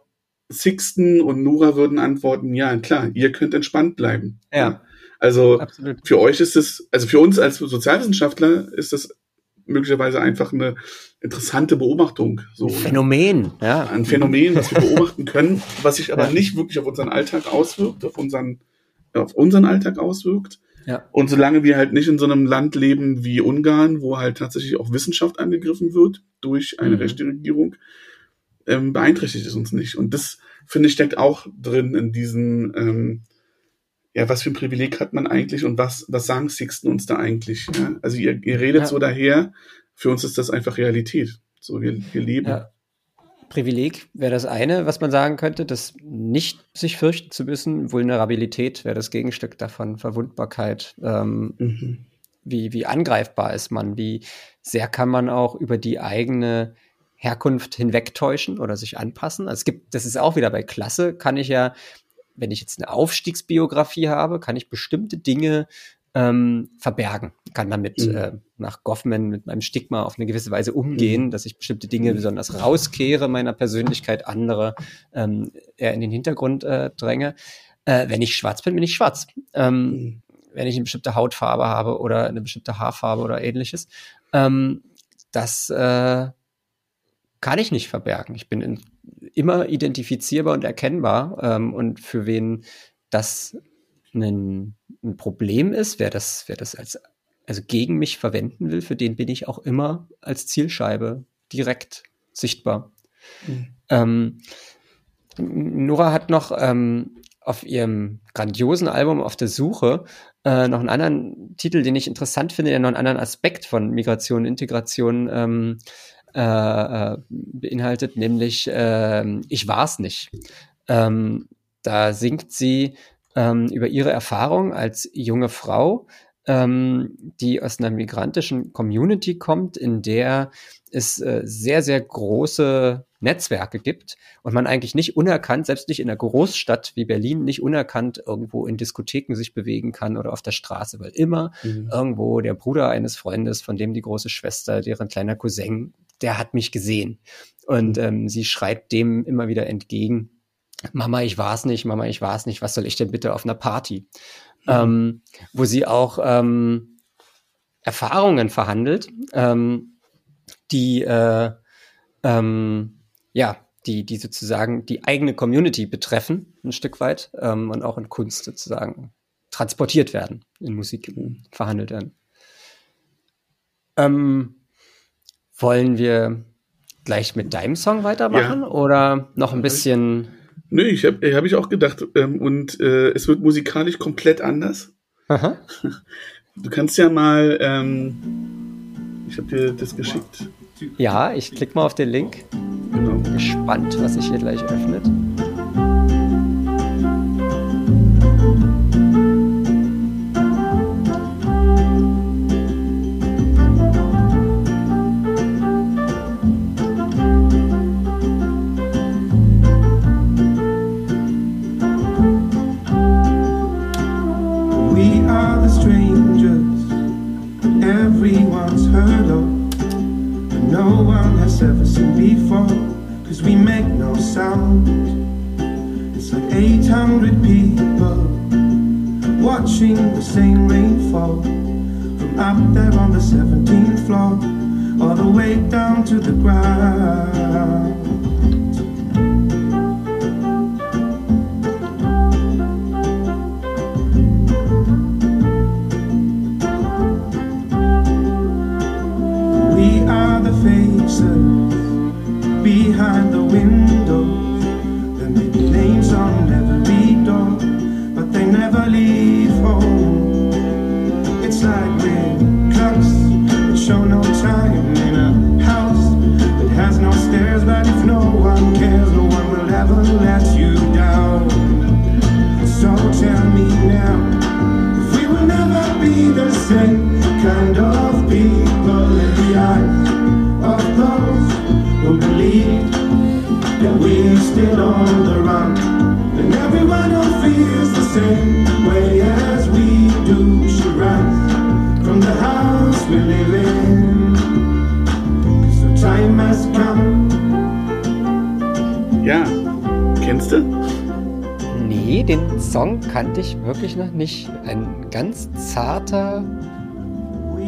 Sixten und Nura würden antworten, ja, klar, ihr könnt entspannt bleiben. Ja. Also Absolut. für euch ist es, also für uns als Sozialwissenschaftler ist das möglicherweise einfach eine interessante Beobachtung. So, ein Phänomen, ja. Ein Phänomen, was wir beobachten können, was sich aber ja. nicht wirklich auf unseren Alltag auswirkt, auf unseren, auf unseren Alltag auswirkt. Ja. Und solange wir halt nicht in so einem Land leben wie Ungarn, wo halt tatsächlich auch Wissenschaft angegriffen wird durch eine mhm. rechte Regierung, ähm, beeinträchtigt es uns nicht. Und das, finde ich, steckt auch drin in diesen, ähm, ja, was für ein Privileg hat man eigentlich und was, was sagen Sixten uns da eigentlich? Ja? Also ihr, ihr redet ja. so daher, für uns ist das einfach Realität. So, wir, wir leben. Ja. Privileg wäre das eine, was man sagen könnte, das nicht sich fürchten zu müssen. Vulnerabilität wäre das Gegenstück davon, Verwundbarkeit. Ähm, mhm. wie, wie angreifbar ist man? Wie sehr kann man auch über die eigene Herkunft hinwegtäuschen oder sich anpassen? Also es gibt, das ist auch wieder bei Klasse, kann ich ja wenn ich jetzt eine Aufstiegsbiografie habe, kann ich bestimmte Dinge ähm, verbergen, kann damit mhm. äh, nach Goffman mit meinem Stigma auf eine gewisse Weise umgehen, mhm. dass ich bestimmte Dinge besonders rauskehre meiner Persönlichkeit, andere ähm, eher in den Hintergrund äh, dränge. Äh, wenn ich schwarz bin, bin ich schwarz. Ähm, mhm. Wenn ich eine bestimmte Hautfarbe habe oder eine bestimmte Haarfarbe oder ähnliches. Ähm, das äh, kann ich nicht verbergen. Ich bin in, immer identifizierbar und erkennbar. Ähm, und für wen das ein, ein Problem ist, wer das, wer das als also gegen mich verwenden will, für den bin ich auch immer als Zielscheibe direkt sichtbar. Mhm. Ähm, Nora hat noch ähm, auf ihrem grandiosen Album Auf der Suche äh, noch einen anderen Titel, den ich interessant finde, der noch einen anderen Aspekt von Migration und Integration ähm, äh, äh, beinhaltet, nämlich äh, Ich war's nicht. Ähm, da singt sie ähm, über ihre Erfahrung als junge Frau, ähm, die aus einer migrantischen Community kommt, in der es äh, sehr, sehr große Netzwerke gibt und man eigentlich nicht unerkannt, selbst nicht in einer Großstadt wie Berlin, nicht unerkannt irgendwo in Diskotheken sich bewegen kann oder auf der Straße, weil immer mhm. irgendwo der Bruder eines Freundes, von dem die große Schwester, deren kleiner Cousin, der hat mich gesehen. Und mhm. ähm, sie schreibt dem immer wieder entgegen, Mama, ich war's nicht, Mama, ich war's nicht, was soll ich denn bitte auf einer Party? Mhm. Ähm, wo sie auch ähm, Erfahrungen verhandelt, ähm, die äh, ähm, ja, die, die sozusagen die eigene Community betreffen, ein Stück weit, ähm, und auch in Kunst sozusagen transportiert werden, in Musik verhandelt werden. Ähm, wollen wir gleich mit deinem Song weitermachen ja. oder noch ein bisschen Nö, ich habe hab ich auch gedacht. Ähm, und äh, es wird musikalisch komplett anders. Aha. Du kannst ja mal, ähm, ich habe dir das geschickt. Ja, ich klicke mal auf den Link. Genau. Gespannt, was sich hier gleich öffnet.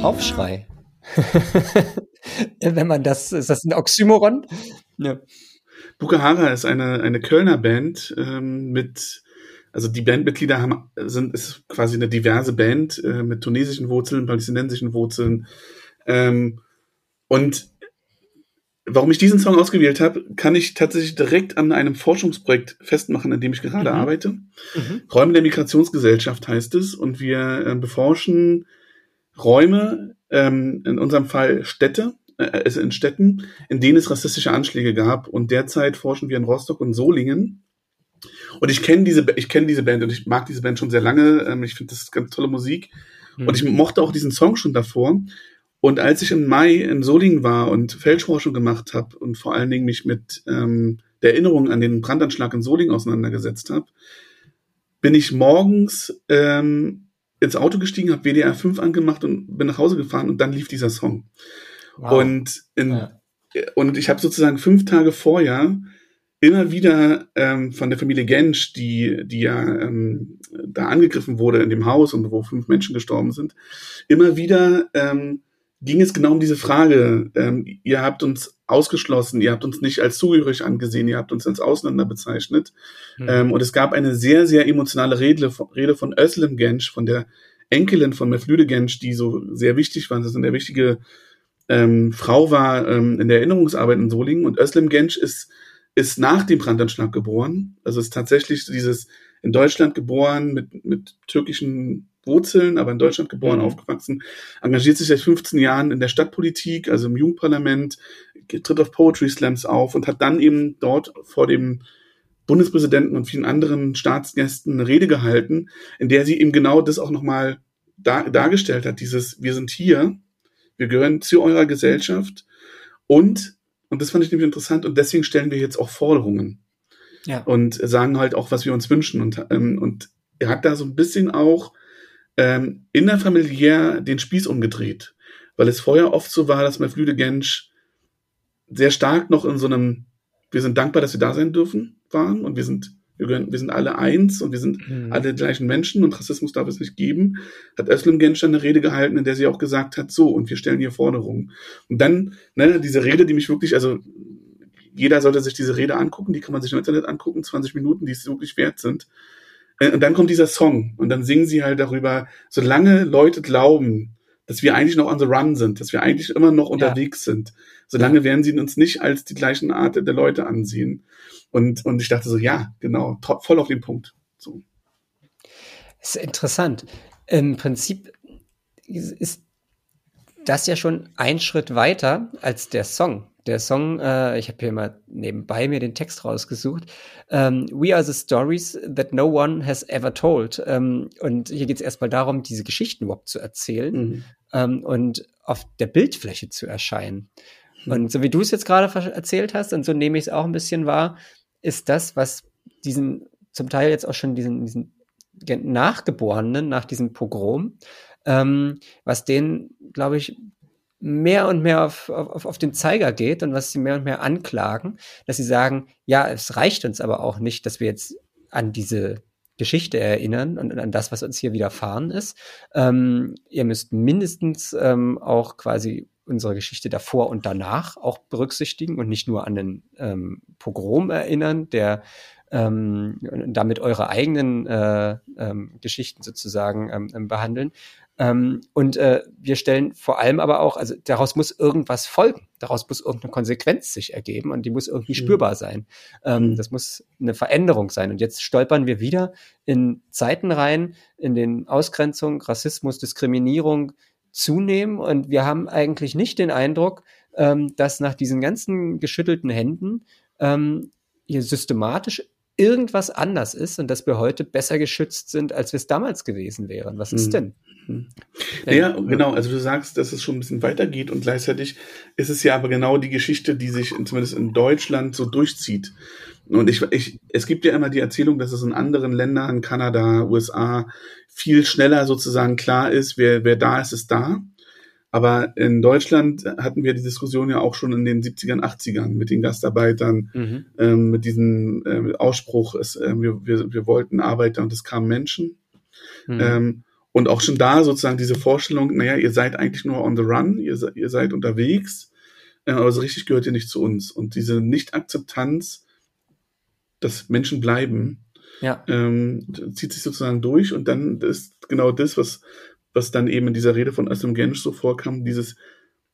Aufschrei. Wenn man das, ist das ein Oxymoron? Ja. Bukahara ist eine, eine Kölner Band ähm, mit, also die Bandmitglieder haben, sind, ist quasi eine diverse Band äh, mit tunesischen Wurzeln, palästinensischen Wurzeln. Ähm, und Warum ich diesen Song ausgewählt habe, kann ich tatsächlich direkt an einem Forschungsprojekt festmachen, an dem ich gerade mhm. arbeite. Mhm. Räume der Migrationsgesellschaft heißt es und wir äh, beforschen Räume, ähm, in unserem Fall Städte, äh, in Städten, in denen es rassistische Anschläge gab und derzeit forschen wir in Rostock und Solingen. Und ich kenne diese, ich kenne diese Band und ich mag diese Band schon sehr lange. Ähm, ich finde das ist ganz tolle Musik. Mhm. Und ich mochte auch diesen Song schon davor. Und als ich im Mai in Solingen war und Feldforschung gemacht habe und vor allen Dingen mich mit ähm, der Erinnerung an den Brandanschlag in Solingen auseinandergesetzt habe, bin ich morgens ähm, ins Auto gestiegen, habe WDR 5 angemacht und bin nach Hause gefahren und dann lief dieser Song. Wow. Und, in, ja. und ich habe sozusagen fünf Tage vorher immer wieder ähm, von der Familie Gensch, die, die ja ähm, da angegriffen wurde in dem Haus und wo fünf Menschen gestorben sind, immer wieder ähm, ging es genau um diese Frage. Ähm, ihr habt uns ausgeschlossen, ihr habt uns nicht als zugehörig angesehen, ihr habt uns als Ausländer bezeichnet. Mhm. Ähm, und es gab eine sehr, sehr emotionale Rede, Rede von Özlem Gensch, von der Enkelin von Mevlüde Gensch, die so sehr wichtig war, das ist eine wichtige ähm, Frau war ähm, in der Erinnerungsarbeit in Solingen. Und Özlem Gensch ist ist nach dem Brandanschlag geboren. Also ist tatsächlich dieses in Deutschland geboren mit, mit türkischen Wurzeln, aber in Deutschland geboren, mhm. aufgewachsen, engagiert sich seit 15 Jahren in der Stadtpolitik, also im Jugendparlament, tritt auf Poetry Slams auf und hat dann eben dort vor dem Bundespräsidenten und vielen anderen Staatsgästen eine Rede gehalten, in der sie eben genau das auch nochmal dar, dargestellt hat, dieses, wir sind hier, wir gehören zu eurer Gesellschaft und und das fand ich nämlich interessant und deswegen stellen wir jetzt auch Forderungen. Ja. Und sagen halt auch, was wir uns wünschen. Und, ähm, und er hat da so ein bisschen auch ähm, innerfamiliär den Spieß umgedreht. Weil es vorher oft so war, dass Mevlüde Gensch sehr stark noch in so einem, wir sind dankbar, dass wir da sein dürfen, waren und wir sind wir, gehören, wir sind alle eins und wir sind mhm. alle gleichen Menschen und Rassismus darf es nicht geben, hat Özlem Gensch eine Rede gehalten, in der sie auch gesagt hat, so, und wir stellen hier Forderungen. Und dann, ne, diese Rede, die mich wirklich, also jeder sollte sich diese Rede angucken, die kann man sich im Internet angucken, 20 Minuten, die es wirklich wert sind. Äh, und dann kommt dieser Song und dann singen sie halt darüber, solange Leute glauben, dass wir eigentlich noch on the run sind, dass wir eigentlich immer noch unterwegs ja. sind, solange ja. werden sie uns nicht als die gleichen Art der Leute ansehen. Und, und ich dachte so, ja, genau, voll auf den Punkt. So. Das ist interessant. Im Prinzip ist das ja schon ein Schritt weiter als der Song. Der Song, äh, ich habe hier mal nebenbei mir den Text rausgesucht. Ähm, We are the stories that no one has ever told. Ähm, und hier geht es erstmal darum, diese Geschichten überhaupt zu erzählen mhm. Ähm, und auf der Bildfläche zu erscheinen. Mhm. Und so wie du es jetzt gerade erzählt hast, und so nehme ich es auch ein bisschen wahr, ist das, was diesen, zum Teil jetzt auch schon diesen, diesen Nachgeborenen nach diesem Pogrom, ähm, was denen, glaube ich, mehr und mehr auf, auf, auf den Zeiger geht und was sie mehr und mehr anklagen, dass sie sagen, ja, es reicht uns aber auch nicht, dass wir jetzt an diese Geschichte erinnern und an das, was uns hier widerfahren ist. Ähm, ihr müsst mindestens ähm, auch quasi unsere Geschichte davor und danach auch berücksichtigen und nicht nur an den ähm, Pogrom erinnern, der ähm, damit eure eigenen äh, ähm, Geschichten sozusagen ähm, behandeln. Ähm, und äh, wir stellen vor allem aber auch, also daraus muss irgendwas folgen, daraus muss irgendeine Konsequenz sich ergeben und die muss irgendwie mhm. spürbar sein. Ähm, mhm. Das muss eine Veränderung sein. Und jetzt stolpern wir wieder in Zeiten rein, in den Ausgrenzung, Rassismus, Diskriminierung, zunehmen und wir haben eigentlich nicht den Eindruck, ähm, dass nach diesen ganzen geschüttelten Händen ähm, hier systematisch irgendwas anders ist und dass wir heute besser geschützt sind, als wir es damals gewesen wären. Was ist hm. denn? Hm. Ja, genau. Also du sagst, dass es schon ein bisschen weitergeht und gleichzeitig ist es ja aber genau die Geschichte, die sich zumindest in Deutschland so durchzieht. Und ich, ich, es gibt ja immer die Erzählung, dass es in anderen Ländern, Kanada, USA, viel schneller sozusagen klar ist, wer, wer da ist, ist da. Aber in Deutschland hatten wir die Diskussion ja auch schon in den 70ern, 80ern mit den Gastarbeitern, mhm. ähm, mit diesem äh, Ausspruch, es, äh, wir, wir, wir wollten Arbeiter und es kamen Menschen. Mhm. Ähm, und auch schon da sozusagen diese Vorstellung, naja, ihr seid eigentlich nur on the run, ihr, ihr seid unterwegs, äh, aber so richtig gehört ihr nicht zu uns. Und diese Nicht-Akzeptanz dass Menschen bleiben, ja. ähm, zieht sich sozusagen durch und dann ist genau das, was, was dann eben in dieser Rede von Özlem Gensch so vorkam, dieses,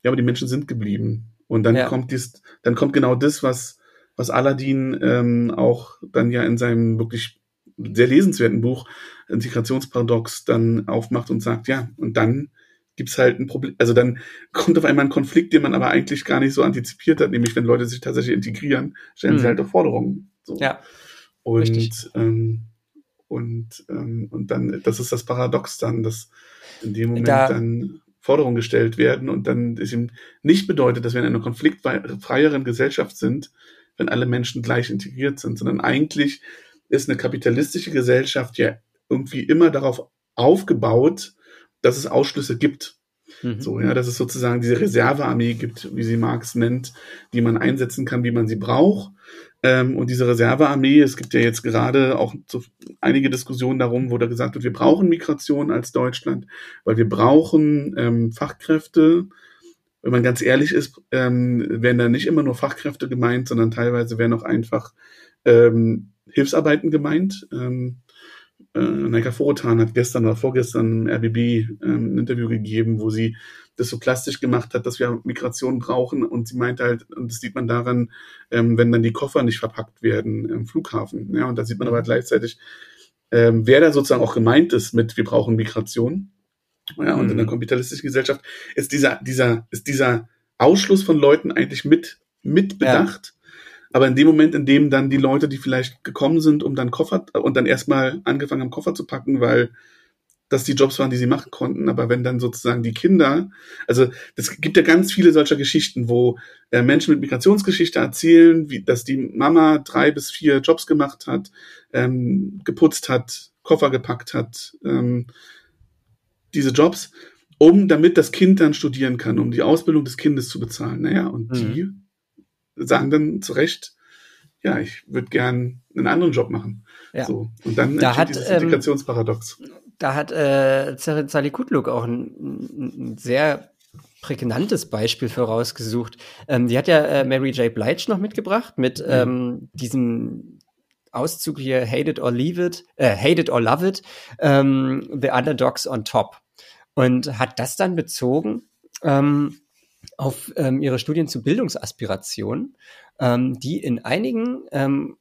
ja, aber die Menschen sind geblieben. Und dann ja. kommt dies, dann kommt genau das, was, was Aladdin ähm, auch dann ja in seinem wirklich sehr lesenswerten Buch Integrationsparadox dann aufmacht und sagt, ja, und dann gibt's halt ein Problem, also dann kommt auf einmal ein Konflikt, den man aber eigentlich gar nicht so antizipiert hat, nämlich wenn Leute sich tatsächlich integrieren, stellen mhm. sie halt auch Forderungen. So. Ja. Und, Richtig. ähm, und, ähm, und dann, das ist das Paradox dann, dass in dem Moment da, dann Forderungen gestellt werden und dann es eben nicht bedeutet, dass wir in einer konfliktfreieren Gesellschaft sind, wenn alle Menschen gleich integriert sind, sondern eigentlich ist eine kapitalistische Gesellschaft ja irgendwie immer darauf aufgebaut, dass es Ausschlüsse gibt. Mhm. So, ja, dass es sozusagen diese Reservearmee gibt, wie sie Marx nennt, die man einsetzen kann, wie man sie braucht. Ähm, und diese Reservearmee, es gibt ja jetzt gerade auch so einige Diskussionen darum, wo da gesagt wird, wir brauchen Migration als Deutschland, weil wir brauchen ähm, Fachkräfte. Wenn man ganz ehrlich ist, ähm, werden da nicht immer nur Fachkräfte gemeint, sondern teilweise werden auch einfach ähm, Hilfsarbeiten gemeint. Ähm, äh, Neika Vorotan hat gestern oder vorgestern im RBB ähm, ein Interview gegeben, wo sie das so plastisch gemacht hat, dass wir Migration brauchen. Und sie meinte halt, und das sieht man daran, ähm, wenn dann die Koffer nicht verpackt werden im Flughafen. Ja, und da sieht man aber gleichzeitig, ähm, wer da sozusagen auch gemeint ist mit, wir brauchen Migration. Ja, und mhm. in der kapitalistischen Gesellschaft ist dieser, dieser, ist dieser Ausschluss von Leuten eigentlich mit, mit bedacht. Ja. Aber in dem Moment, in dem dann die Leute, die vielleicht gekommen sind, um dann Koffer und dann erstmal angefangen haben, Koffer zu packen, weil das die Jobs waren, die sie machen konnten, aber wenn dann sozusagen die Kinder, also es gibt ja ganz viele solcher Geschichten, wo äh, Menschen mit Migrationsgeschichte erzählen, wie, dass die Mama drei bis vier Jobs gemacht hat, ähm, geputzt hat, Koffer gepackt hat, ähm, diese Jobs, um damit das Kind dann studieren kann, um die Ausbildung des Kindes zu bezahlen. Naja, und mhm. die sagen dann zu Recht, ja, ich würde gern einen anderen Job machen. Ja. So. Und dann da hat, dieses Integrationsparadox. Ähm, da hat äh, Sali Kutluk auch ein, ein, sehr prägnantes Beispiel für rausgesucht. Ähm, die hat ja äh, Mary J. Blige noch mitgebracht mit mhm. ähm, diesem Auszug hier, Hate it or leave it, äh, Hate it or love it, ähm, The Underdogs on Top. Und hat das dann bezogen ähm, auf ähm, ihre Studien zu Bildungsaspirationen, ähm, die in einigen ähm,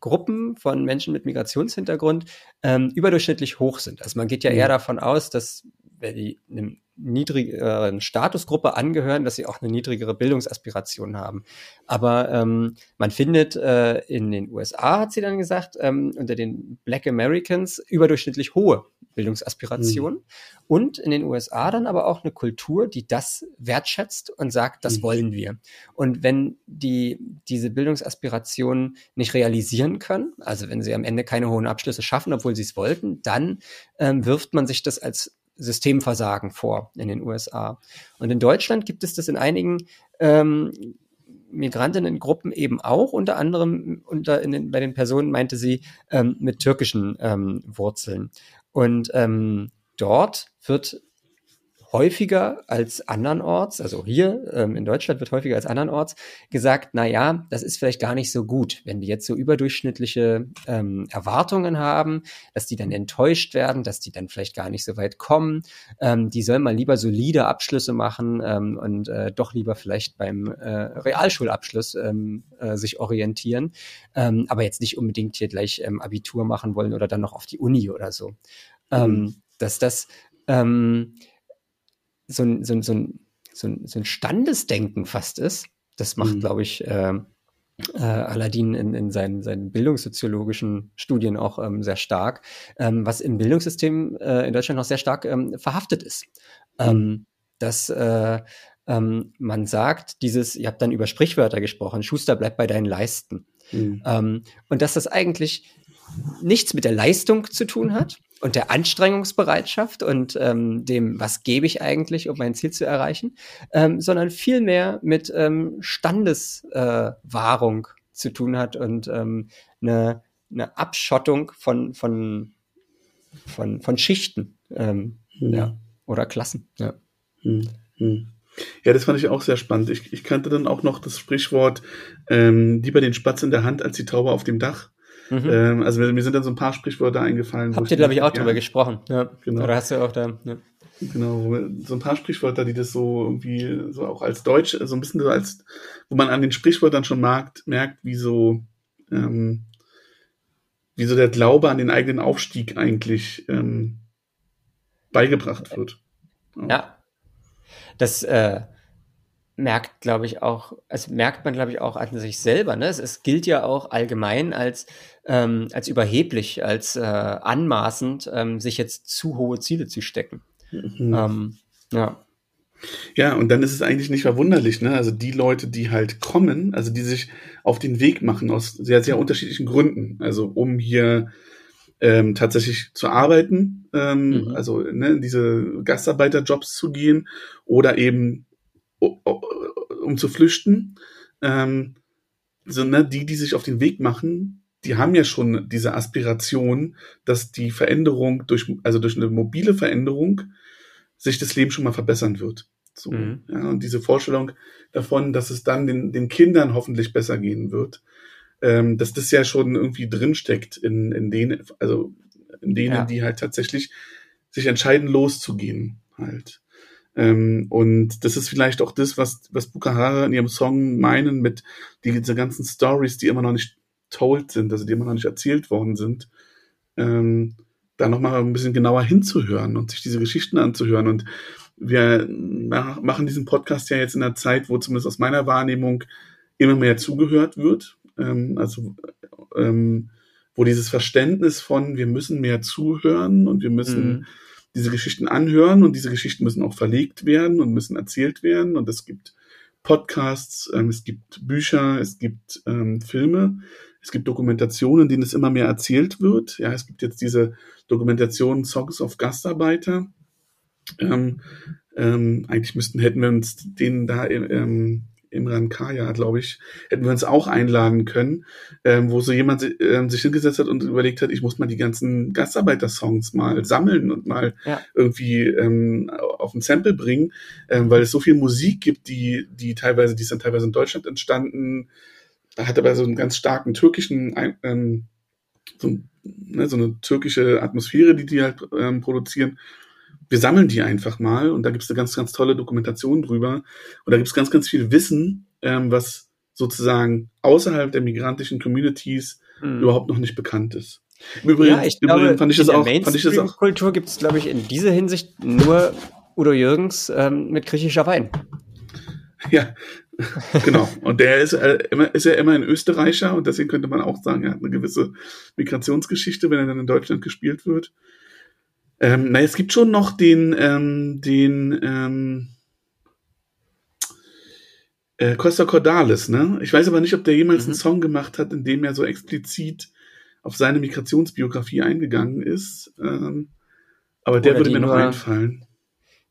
Gruppen von Menschen mit Migrationshintergrund ähm, überdurchschnittlich hoch sind. Also man geht ja eher davon aus, dass wenn die einem niedrigeren Statusgruppe angehören, dass sie auch eine niedrigere Bildungsaspiration haben. Aber ähm, man findet äh, in den USA, hat sie dann gesagt, ähm, unter den Black Americans überdurchschnittlich hohe Bildungsaspirationen. Mhm. Und in den USA dann aber auch eine Kultur, die das wertschätzt und sagt, das mhm. wollen wir. Und wenn die diese Bildungsaspirationen nicht realisieren können, also wenn sie am Ende keine hohen Abschlüsse schaffen, obwohl sie es wollten, dann ähm, wirft man sich das als Systemversagen vor in den USA. Und in Deutschland gibt es das in einigen ähm, Migrantinnengruppen eben auch, unter anderem unter in den, bei den Personen meinte sie ähm, mit türkischen ähm, Wurzeln. Und ähm, dort wird häufiger als andernorts, also hier ähm, in Deutschland wird häufiger als andernorts gesagt, na ja, das ist vielleicht gar nicht so gut, wenn die jetzt so überdurchschnittliche ähm, Erwartungen haben, dass die dann enttäuscht werden, dass die dann vielleicht gar nicht so weit kommen. Ähm, die sollen mal lieber solide Abschlüsse machen ähm, und äh, doch lieber vielleicht beim äh, Realschulabschluss ähm, äh, sich orientieren, ähm, aber jetzt nicht unbedingt hier gleich ähm, Abitur machen wollen oder dann noch auf die Uni oder so. Ähm, mhm. dass das ähm, so ein, so ein, so ein, so ein, Standesdenken fast ist. Das macht, mhm. glaube ich, äh, äh, Aladdin in, in seinen, seinen bildungssoziologischen Studien auch ähm, sehr stark, ähm, was im Bildungssystem äh, in Deutschland noch sehr stark ähm, verhaftet ist. Mhm. Ähm, dass äh, ähm, man sagt, dieses, ihr habt dann über Sprichwörter gesprochen, Schuster bleibt bei deinen Leisten. Mhm. Ähm, und dass das eigentlich nichts mit der Leistung zu tun hat, und der Anstrengungsbereitschaft und ähm, dem, was gebe ich eigentlich, um mein Ziel zu erreichen, ähm, sondern vielmehr mit ähm, Standeswahrung äh, zu tun hat und ähm, eine, eine Abschottung von, von, von, von Schichten ähm, mhm. ja, oder Klassen. Ja. Mhm. Ja, das fand ich auch sehr spannend. Ich, ich kannte dann auch noch das Sprichwort, ähm, lieber den Spatz in der Hand als die Taube auf dem Dach. Mhm. Ähm, also mir, mir, sind dann so ein paar Sprichwörter eingefallen. Habt ihr, glaube ich, auch drüber gesprochen. Ja. Genau. Oder hast du auch da. Ja. Genau, so ein paar Sprichwörter, die das so irgendwie so auch als Deutsch, so ein bisschen so als, wo man an den Sprichwörtern schon merkt, merkt, wie so, ähm, wie so der Glaube an den eigenen Aufstieg eigentlich ähm, beigebracht wird. Ja. ja. Das äh, merkt, glaube ich, auch, es merkt man, glaube ich, auch an sich selber. Ne? Es, es gilt ja auch allgemein als, ähm, als überheblich, als äh, anmaßend, ähm, sich jetzt zu hohe Ziele zu stecken. Mhm. Ähm, ja. Ja, und dann ist es eigentlich nicht verwunderlich, ne? Also die Leute, die halt kommen, also die sich auf den Weg machen aus sehr, sehr unterschiedlichen Gründen. Also um hier ähm, tatsächlich zu arbeiten, ähm, mhm. also ne, in diese Gastarbeiterjobs zu gehen oder eben um zu flüchten. Ähm, so, ne, die, die sich auf den Weg machen, die haben ja schon diese Aspiration, dass die Veränderung durch, also durch eine mobile Veränderung sich das Leben schon mal verbessern wird. So, mhm. ja, und diese Vorstellung davon, dass es dann den, den Kindern hoffentlich besser gehen wird, ähm, dass das ja schon irgendwie drinsteckt in, in denen, also in denen, ja. die halt tatsächlich sich entscheiden, loszugehen halt. Ähm, und das ist vielleicht auch das, was, was Bukahara in ihrem Song meinen mit die, diese ganzen Stories, die immer noch nicht told sind, also die immer noch nicht erzählt worden sind, ähm, da nochmal ein bisschen genauer hinzuhören und sich diese Geschichten anzuhören. Und wir machen diesen Podcast ja jetzt in einer Zeit, wo zumindest aus meiner Wahrnehmung immer mehr zugehört wird. Ähm, also ähm, wo dieses Verständnis von wir müssen mehr zuhören und wir müssen mhm. Diese Geschichten anhören und diese Geschichten müssen auch verlegt werden und müssen erzählt werden und es gibt Podcasts, ähm, es gibt Bücher, es gibt ähm, Filme, es gibt Dokumentationen, denen es immer mehr erzählt wird. Ja, es gibt jetzt diese Dokumentation Songs of Gastarbeiter. Ähm, ähm, eigentlich müssten, hätten wir uns den da ähm, Imran Kaya, glaube ich, hätten wir uns auch einladen können, ähm, wo so jemand ähm, sich hingesetzt hat und überlegt hat, ich muss mal die ganzen Gastarbeiter-Songs mal sammeln und mal ja. irgendwie ähm, auf ein Sample bringen, ähm, weil es so viel Musik gibt, die, die teilweise, die ist dann teilweise in Deutschland entstanden, hat aber so einen ganz starken türkischen, ähm, so, ne, so eine türkische Atmosphäre, die die halt ähm, produzieren wir sammeln die einfach mal und da gibt es eine ganz, ganz tolle Dokumentation drüber. Und da gibt es ganz, ganz viel Wissen, ähm, was sozusagen außerhalb der migrantischen Communities hm. überhaupt noch nicht bekannt ist. Im Übrigen, ja, ich glaube, fand ich das auch. Fand ich das auch. Kultur gibt es, glaube ich, in dieser Hinsicht nur Udo Jürgens ähm, mit griechischer Wein. Ja, genau. Und der ist, äh, immer, ist ja immer ein Österreicher und deswegen könnte man auch sagen, er hat eine gewisse Migrationsgeschichte, wenn er dann in Deutschland gespielt wird. Ähm, na, es gibt schon noch den, ähm, den ähm, äh, Costa Cordalis, ne? Ich weiß aber nicht, ob der jemals mhm. einen Song gemacht hat, in dem er so explizit auf seine Migrationsbiografie eingegangen ist. Ähm, aber der Oder würde mir noch nur, einfallen.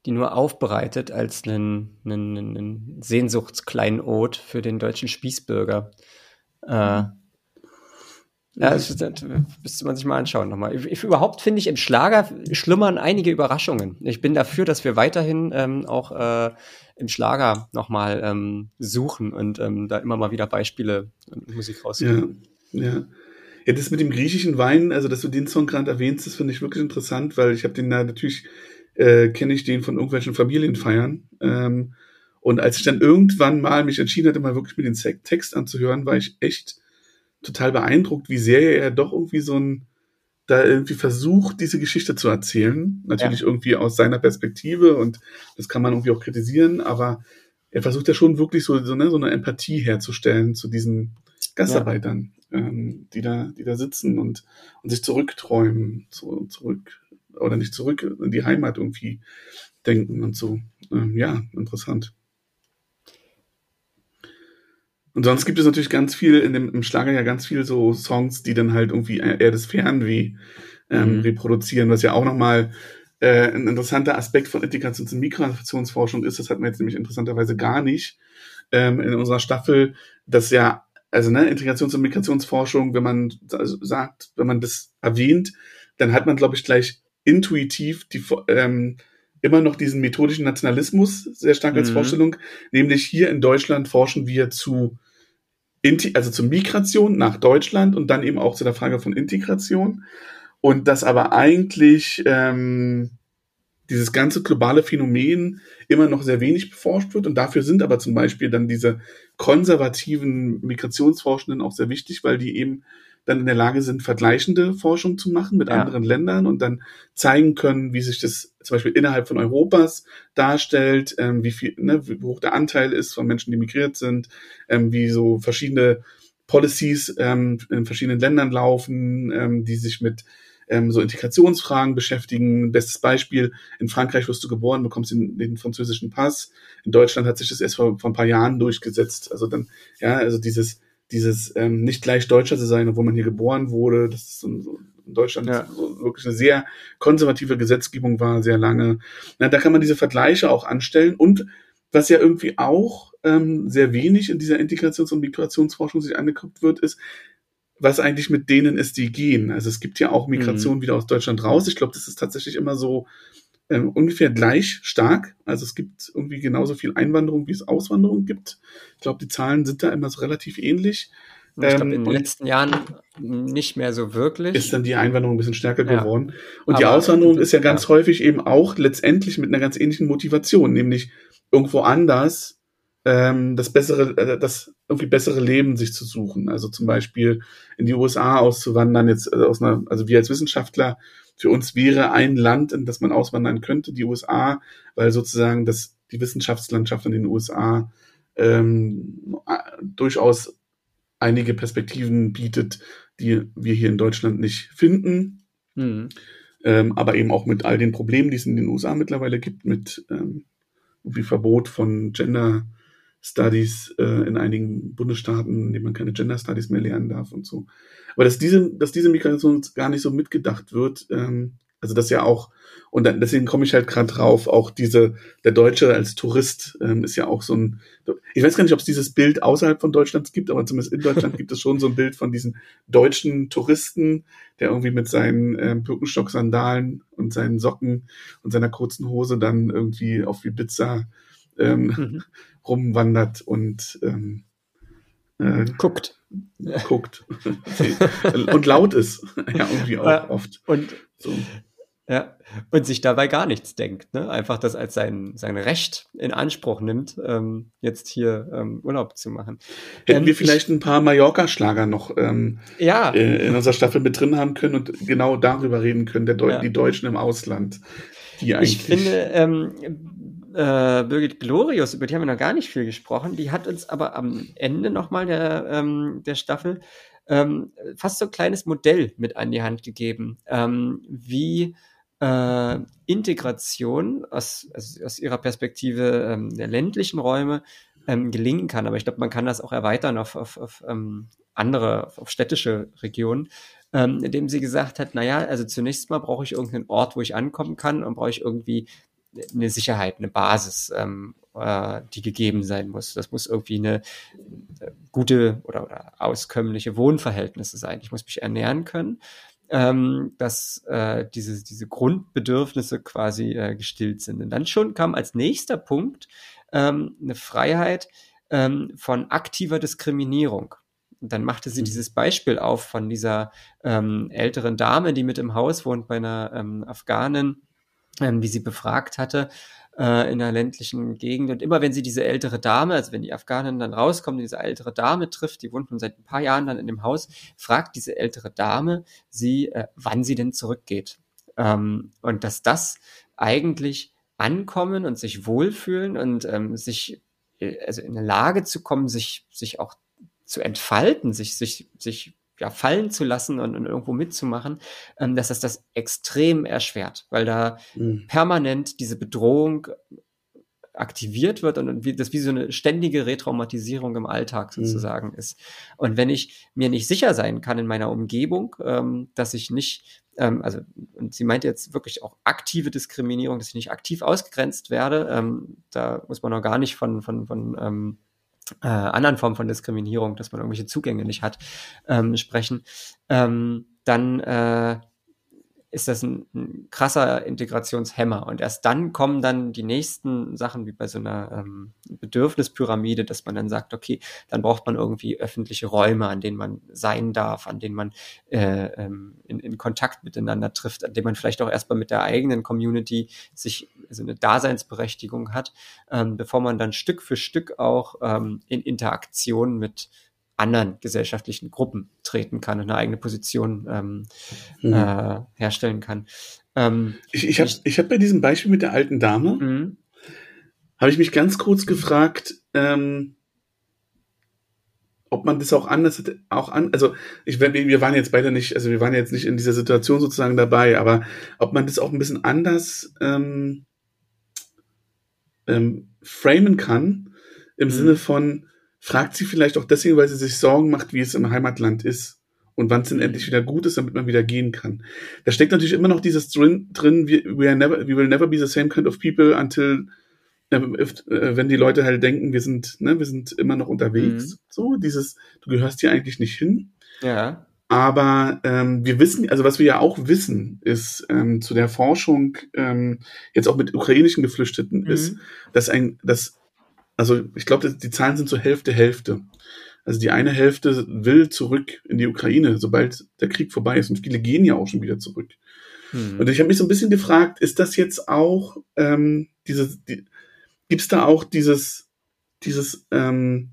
Die nur aufbereitet als einen, einen, einen Sehnsuchtskleinod für den deutschen Spießbürger. Äh, ja, das, das müsste man sich mal anschauen nochmal. Ich, überhaupt finde ich, im Schlager schlummern einige Überraschungen. Ich bin dafür, dass wir weiterhin ähm, auch äh, im Schlager nochmal ähm, suchen und ähm, da immer mal wieder Beispiele und Musik rausfinden. Ja, ja. Ja, das mit dem griechischen Wein, also dass du den Song gerade erwähnst, das finde ich wirklich interessant, weil ich habe den da natürlich, äh, kenne ich den von irgendwelchen Familienfeiern. Ähm, und als ich dann irgendwann mal mich entschieden hatte, mal wirklich mir den Text anzuhören, war ich echt total beeindruckt, wie sehr er doch irgendwie so ein, da irgendwie versucht, diese Geschichte zu erzählen. Natürlich ja. irgendwie aus seiner Perspektive und das kann man irgendwie auch kritisieren, aber er versucht ja schon wirklich so, so, ne, so eine Empathie herzustellen zu diesen Gastarbeitern, ja. ähm, die da, die da sitzen und, und sich zurückträumen, zu, zurück, oder nicht zurück in die Heimat irgendwie denken und so. Ähm, ja, interessant. Und sonst gibt es natürlich ganz viel in dem im Schlager ja ganz viel so Songs, die dann halt irgendwie eher das Fernweh ähm, mhm. reproduzieren, was ja auch nochmal äh, ein interessanter Aspekt von Integrations- und Migrationsforschung ist. Das hat man jetzt nämlich interessanterweise gar nicht ähm, in unserer Staffel, dass ja also ne, Integrations- und Migrationsforschung, wenn man sagt, wenn man das erwähnt, dann hat man, glaube ich, gleich intuitiv die ähm, immer noch diesen methodischen Nationalismus sehr stark als mhm. Vorstellung, nämlich hier in Deutschland forschen wir zu also zur Migration nach Deutschland und dann eben auch zu der Frage von Integration. Und dass aber eigentlich ähm, dieses ganze globale Phänomen immer noch sehr wenig beforscht wird. Und dafür sind aber zum Beispiel dann diese konservativen Migrationsforschenden auch sehr wichtig, weil die eben dann in der Lage sind, vergleichende Forschung zu machen mit ja. anderen Ländern und dann zeigen können, wie sich das zum Beispiel innerhalb von Europas darstellt, ähm, wie viel, ne, wie hoch der Anteil ist von Menschen, die migriert sind, ähm, wie so verschiedene Policies ähm, in verschiedenen Ländern laufen, ähm, die sich mit ähm, so Integrationsfragen beschäftigen. Bestes Beispiel, in Frankreich wirst du geboren, bekommst den, den französischen Pass. In Deutschland hat sich das erst vor, vor ein paar Jahren durchgesetzt. Also dann, ja, also dieses, dieses ähm, nicht gleich Deutscher zu sein, obwohl man hier geboren wurde, das ist so, in Deutschland ja. so wirklich eine sehr konservative Gesetzgebung war, sehr lange. Na, da kann man diese Vergleiche auch anstellen und was ja irgendwie auch ähm, sehr wenig in dieser Integrations- und Migrationsforschung sich angeguckt wird, ist, was eigentlich mit denen ist, die gehen. Also es gibt ja auch Migration mhm. wieder aus Deutschland raus. Ich glaube, das ist tatsächlich immer so ähm, ungefähr gleich stark. Also es gibt irgendwie genauso viel Einwanderung, wie es Auswanderung gibt. Ich glaube, die Zahlen sind da immer so relativ ähnlich. Ich glaube, in den ähm, letzten Jahren nicht mehr so wirklich. Ist dann die Einwanderung ein bisschen stärker ja. geworden. Und Aber die Auswanderung ist ja ganz ja. häufig eben auch letztendlich mit einer ganz ähnlichen Motivation, nämlich irgendwo anders ähm, das bessere, äh, das irgendwie bessere Leben sich zu suchen. Also zum Beispiel in die USA auszuwandern, jetzt also aus einer, also wir als Wissenschaftler, für uns wäre ein Land, in das man auswandern könnte, die USA, weil sozusagen das, die Wissenschaftslandschaft in den USA ähm, durchaus einige Perspektiven bietet, die wir hier in Deutschland nicht finden. Mhm. Ähm, aber eben auch mit all den Problemen, die es in den USA mittlerweile gibt, mit ähm, wie Verbot von Gender Studies äh, in einigen Bundesstaaten, in denen man keine Gender Studies mehr lernen darf und so. Aber dass diese, dass diese Migration gar nicht so mitgedacht wird, ähm, also das ja auch, und dann, deswegen komme ich halt gerade drauf, auch diese, der Deutsche als Tourist ähm, ist ja auch so ein, ich weiß gar nicht, ob es dieses Bild außerhalb von Deutschlands gibt, aber zumindest in Deutschland gibt es schon so ein Bild von diesen deutschen Touristen, der irgendwie mit seinen ähm, Birkenstock-Sandalen und seinen Socken und seiner kurzen Hose dann irgendwie auf Ibiza ähm, mhm. rumwandert und ähm, äh, guckt. Guckt. und laut ist. ja, irgendwie auch oft. Und so. Ja, und sich dabei gar nichts denkt, ne? Einfach das als sein, sein Recht in Anspruch nimmt, ähm, jetzt hier ähm, Urlaub zu machen. Hätten ähm, wir vielleicht ich, ein paar Mallorca-Schlager noch ähm, ja. äh, in unserer Staffel mit drin haben können und genau darüber reden können, der Deu ja. die Deutschen im Ausland. Die eigentlich ich finde, ähm, äh, Birgit Glorius, über die haben wir noch gar nicht viel gesprochen, die hat uns aber am Ende nochmal der, ähm, der Staffel ähm, fast so ein kleines Modell mit an die Hand gegeben, ähm, wie äh, Integration aus, also aus ihrer Perspektive ähm, der ländlichen Räume ähm, gelingen kann. Aber ich glaube, man kann das auch erweitern auf, auf, auf ähm, andere, auf städtische Regionen, ähm, indem sie gesagt hat, naja, also zunächst mal brauche ich irgendeinen Ort, wo ich ankommen kann und brauche ich irgendwie eine Sicherheit, eine Basis, ähm, äh, die gegeben sein muss. Das muss irgendwie eine äh, gute oder, oder auskömmliche Wohnverhältnisse sein. Ich muss mich ernähren können, ähm, dass äh, diese, diese Grundbedürfnisse quasi äh, gestillt sind. Und dann schon kam als nächster Punkt ähm, eine Freiheit ähm, von aktiver Diskriminierung. Und dann machte sie mhm. dieses Beispiel auf von dieser ähm, älteren Dame, die mit im Haus wohnt bei einer ähm, Afghanin, ähm, wie sie befragt hatte äh, in einer ländlichen Gegend. Und immer wenn sie diese ältere Dame, also wenn die Afghanin dann rauskommt, diese ältere Dame trifft, die wohnt nun seit ein paar Jahren dann in dem Haus, fragt diese ältere Dame sie, äh, wann sie denn zurückgeht. Ähm, und dass das eigentlich ankommen und sich wohlfühlen und ähm, sich äh, also in der Lage zu kommen, sich, sich auch zu entfalten, sich, sich, sich ja, fallen zu lassen und, und irgendwo mitzumachen, ähm, dass das das extrem erschwert, weil da mhm. permanent diese Bedrohung aktiviert wird und, und wie, das wie so eine ständige Retraumatisierung im Alltag mhm. sozusagen mhm. ist. Und wenn ich mir nicht sicher sein kann in meiner Umgebung, ähm, dass ich nicht, ähm, also, und sie meint jetzt wirklich auch aktive Diskriminierung, dass ich nicht aktiv ausgegrenzt werde, ähm, da muss man noch gar nicht von, von, von ähm, äh, anderen Formen von Diskriminierung, dass man irgendwelche Zugänge nicht hat, ähm, sprechen, ähm, dann äh, ist das ein, ein, krasser Integrationshemmer. Und erst dann kommen dann die nächsten Sachen, wie bei so einer ähm, Bedürfnispyramide, dass man dann sagt, okay, dann braucht man irgendwie öffentliche Räume, an denen man sein darf, an denen man äh, ähm, in, in Kontakt miteinander trifft, an denen man vielleicht auch erstmal mit der eigenen Community sich so eine Daseinsberechtigung hat, ähm, bevor man dann Stück für Stück auch ähm, in Interaktion mit anderen gesellschaftlichen Gruppen treten kann und eine eigene Position ähm, mhm. äh, herstellen kann. Ähm, ich ich habe ich hab bei diesem Beispiel mit der alten Dame, mhm. habe ich mich ganz kurz gefragt, ähm, ob man das auch anders auch an, also ich, wir waren jetzt beide nicht, also wir waren jetzt nicht in dieser Situation sozusagen dabei, aber ob man das auch ein bisschen anders ähm, ähm, framen kann, im mhm. Sinne von, fragt sie vielleicht auch deswegen, weil sie sich Sorgen macht, wie es im Heimatland ist und wann es denn endlich wieder gut ist, damit man wieder gehen kann. Da steckt natürlich immer noch dieses drin, drin we, we, are never, we will never be the same kind of people until äh, if, äh, wenn die Leute halt denken, wir sind, ne, wir sind immer noch unterwegs. Mhm. So, dieses, du gehörst hier eigentlich nicht hin. Ja. Aber ähm, wir wissen, also was wir ja auch wissen, ist ähm, zu der Forschung ähm, jetzt auch mit ukrainischen Geflüchteten mhm. ist, dass ein, dass also ich glaube, die Zahlen sind so Hälfte Hälfte. Also die eine Hälfte will zurück in die Ukraine, sobald der Krieg vorbei ist. Und viele gehen ja auch schon wieder zurück. Mhm. Und ich habe mich so ein bisschen gefragt, ist das jetzt auch ähm, dieses, die, gibt es da auch dieses, dieses, ähm,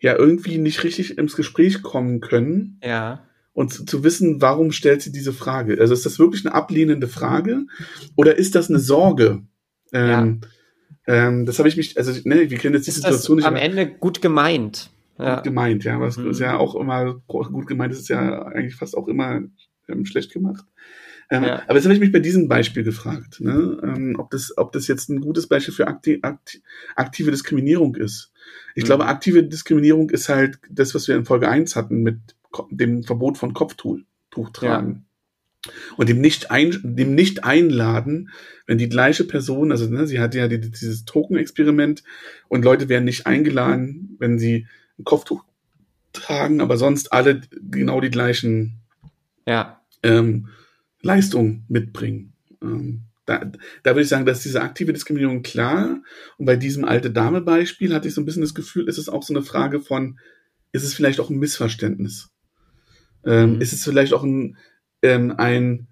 ja, irgendwie nicht richtig ins Gespräch kommen können? Ja. Und zu, zu wissen, warum stellt sie diese Frage? Also ist das wirklich eine ablehnende Frage oder ist das eine Sorge? Ähm, ja. Ähm, das habe ich mich, also ne, wir kennen jetzt die ist Situation nicht. Am Ende gut gemeint ja. gut gemeint, ja. Was mhm. ist ja auch immer gut gemeint, ist ja eigentlich fast auch immer ähm, schlecht gemacht. Ähm, ja. Aber jetzt habe ich mich bei diesem Beispiel gefragt, ne, ähm, ob, das, ob das jetzt ein gutes Beispiel für akti akti aktive Diskriminierung ist. Ich mhm. glaube, aktive Diskriminierung ist halt das, was wir in Folge 1 hatten mit dem Verbot von Kopftuch tragen. Und dem nicht, ein, dem nicht einladen, wenn die gleiche Person, also ne, sie hat ja die, dieses Token-Experiment und Leute werden nicht eingeladen, wenn sie ein Kopftuch tragen, aber sonst alle genau die gleichen ja. ähm, Leistungen mitbringen. Ähm, da, da würde ich sagen, dass diese aktive Diskriminierung klar. Und bei diesem alte Dame Beispiel hatte ich so ein bisschen das Gefühl, ist es auch so eine Frage von, ist es vielleicht auch ein Missverständnis? Ähm, mhm. Ist es vielleicht auch ein, ähm, ein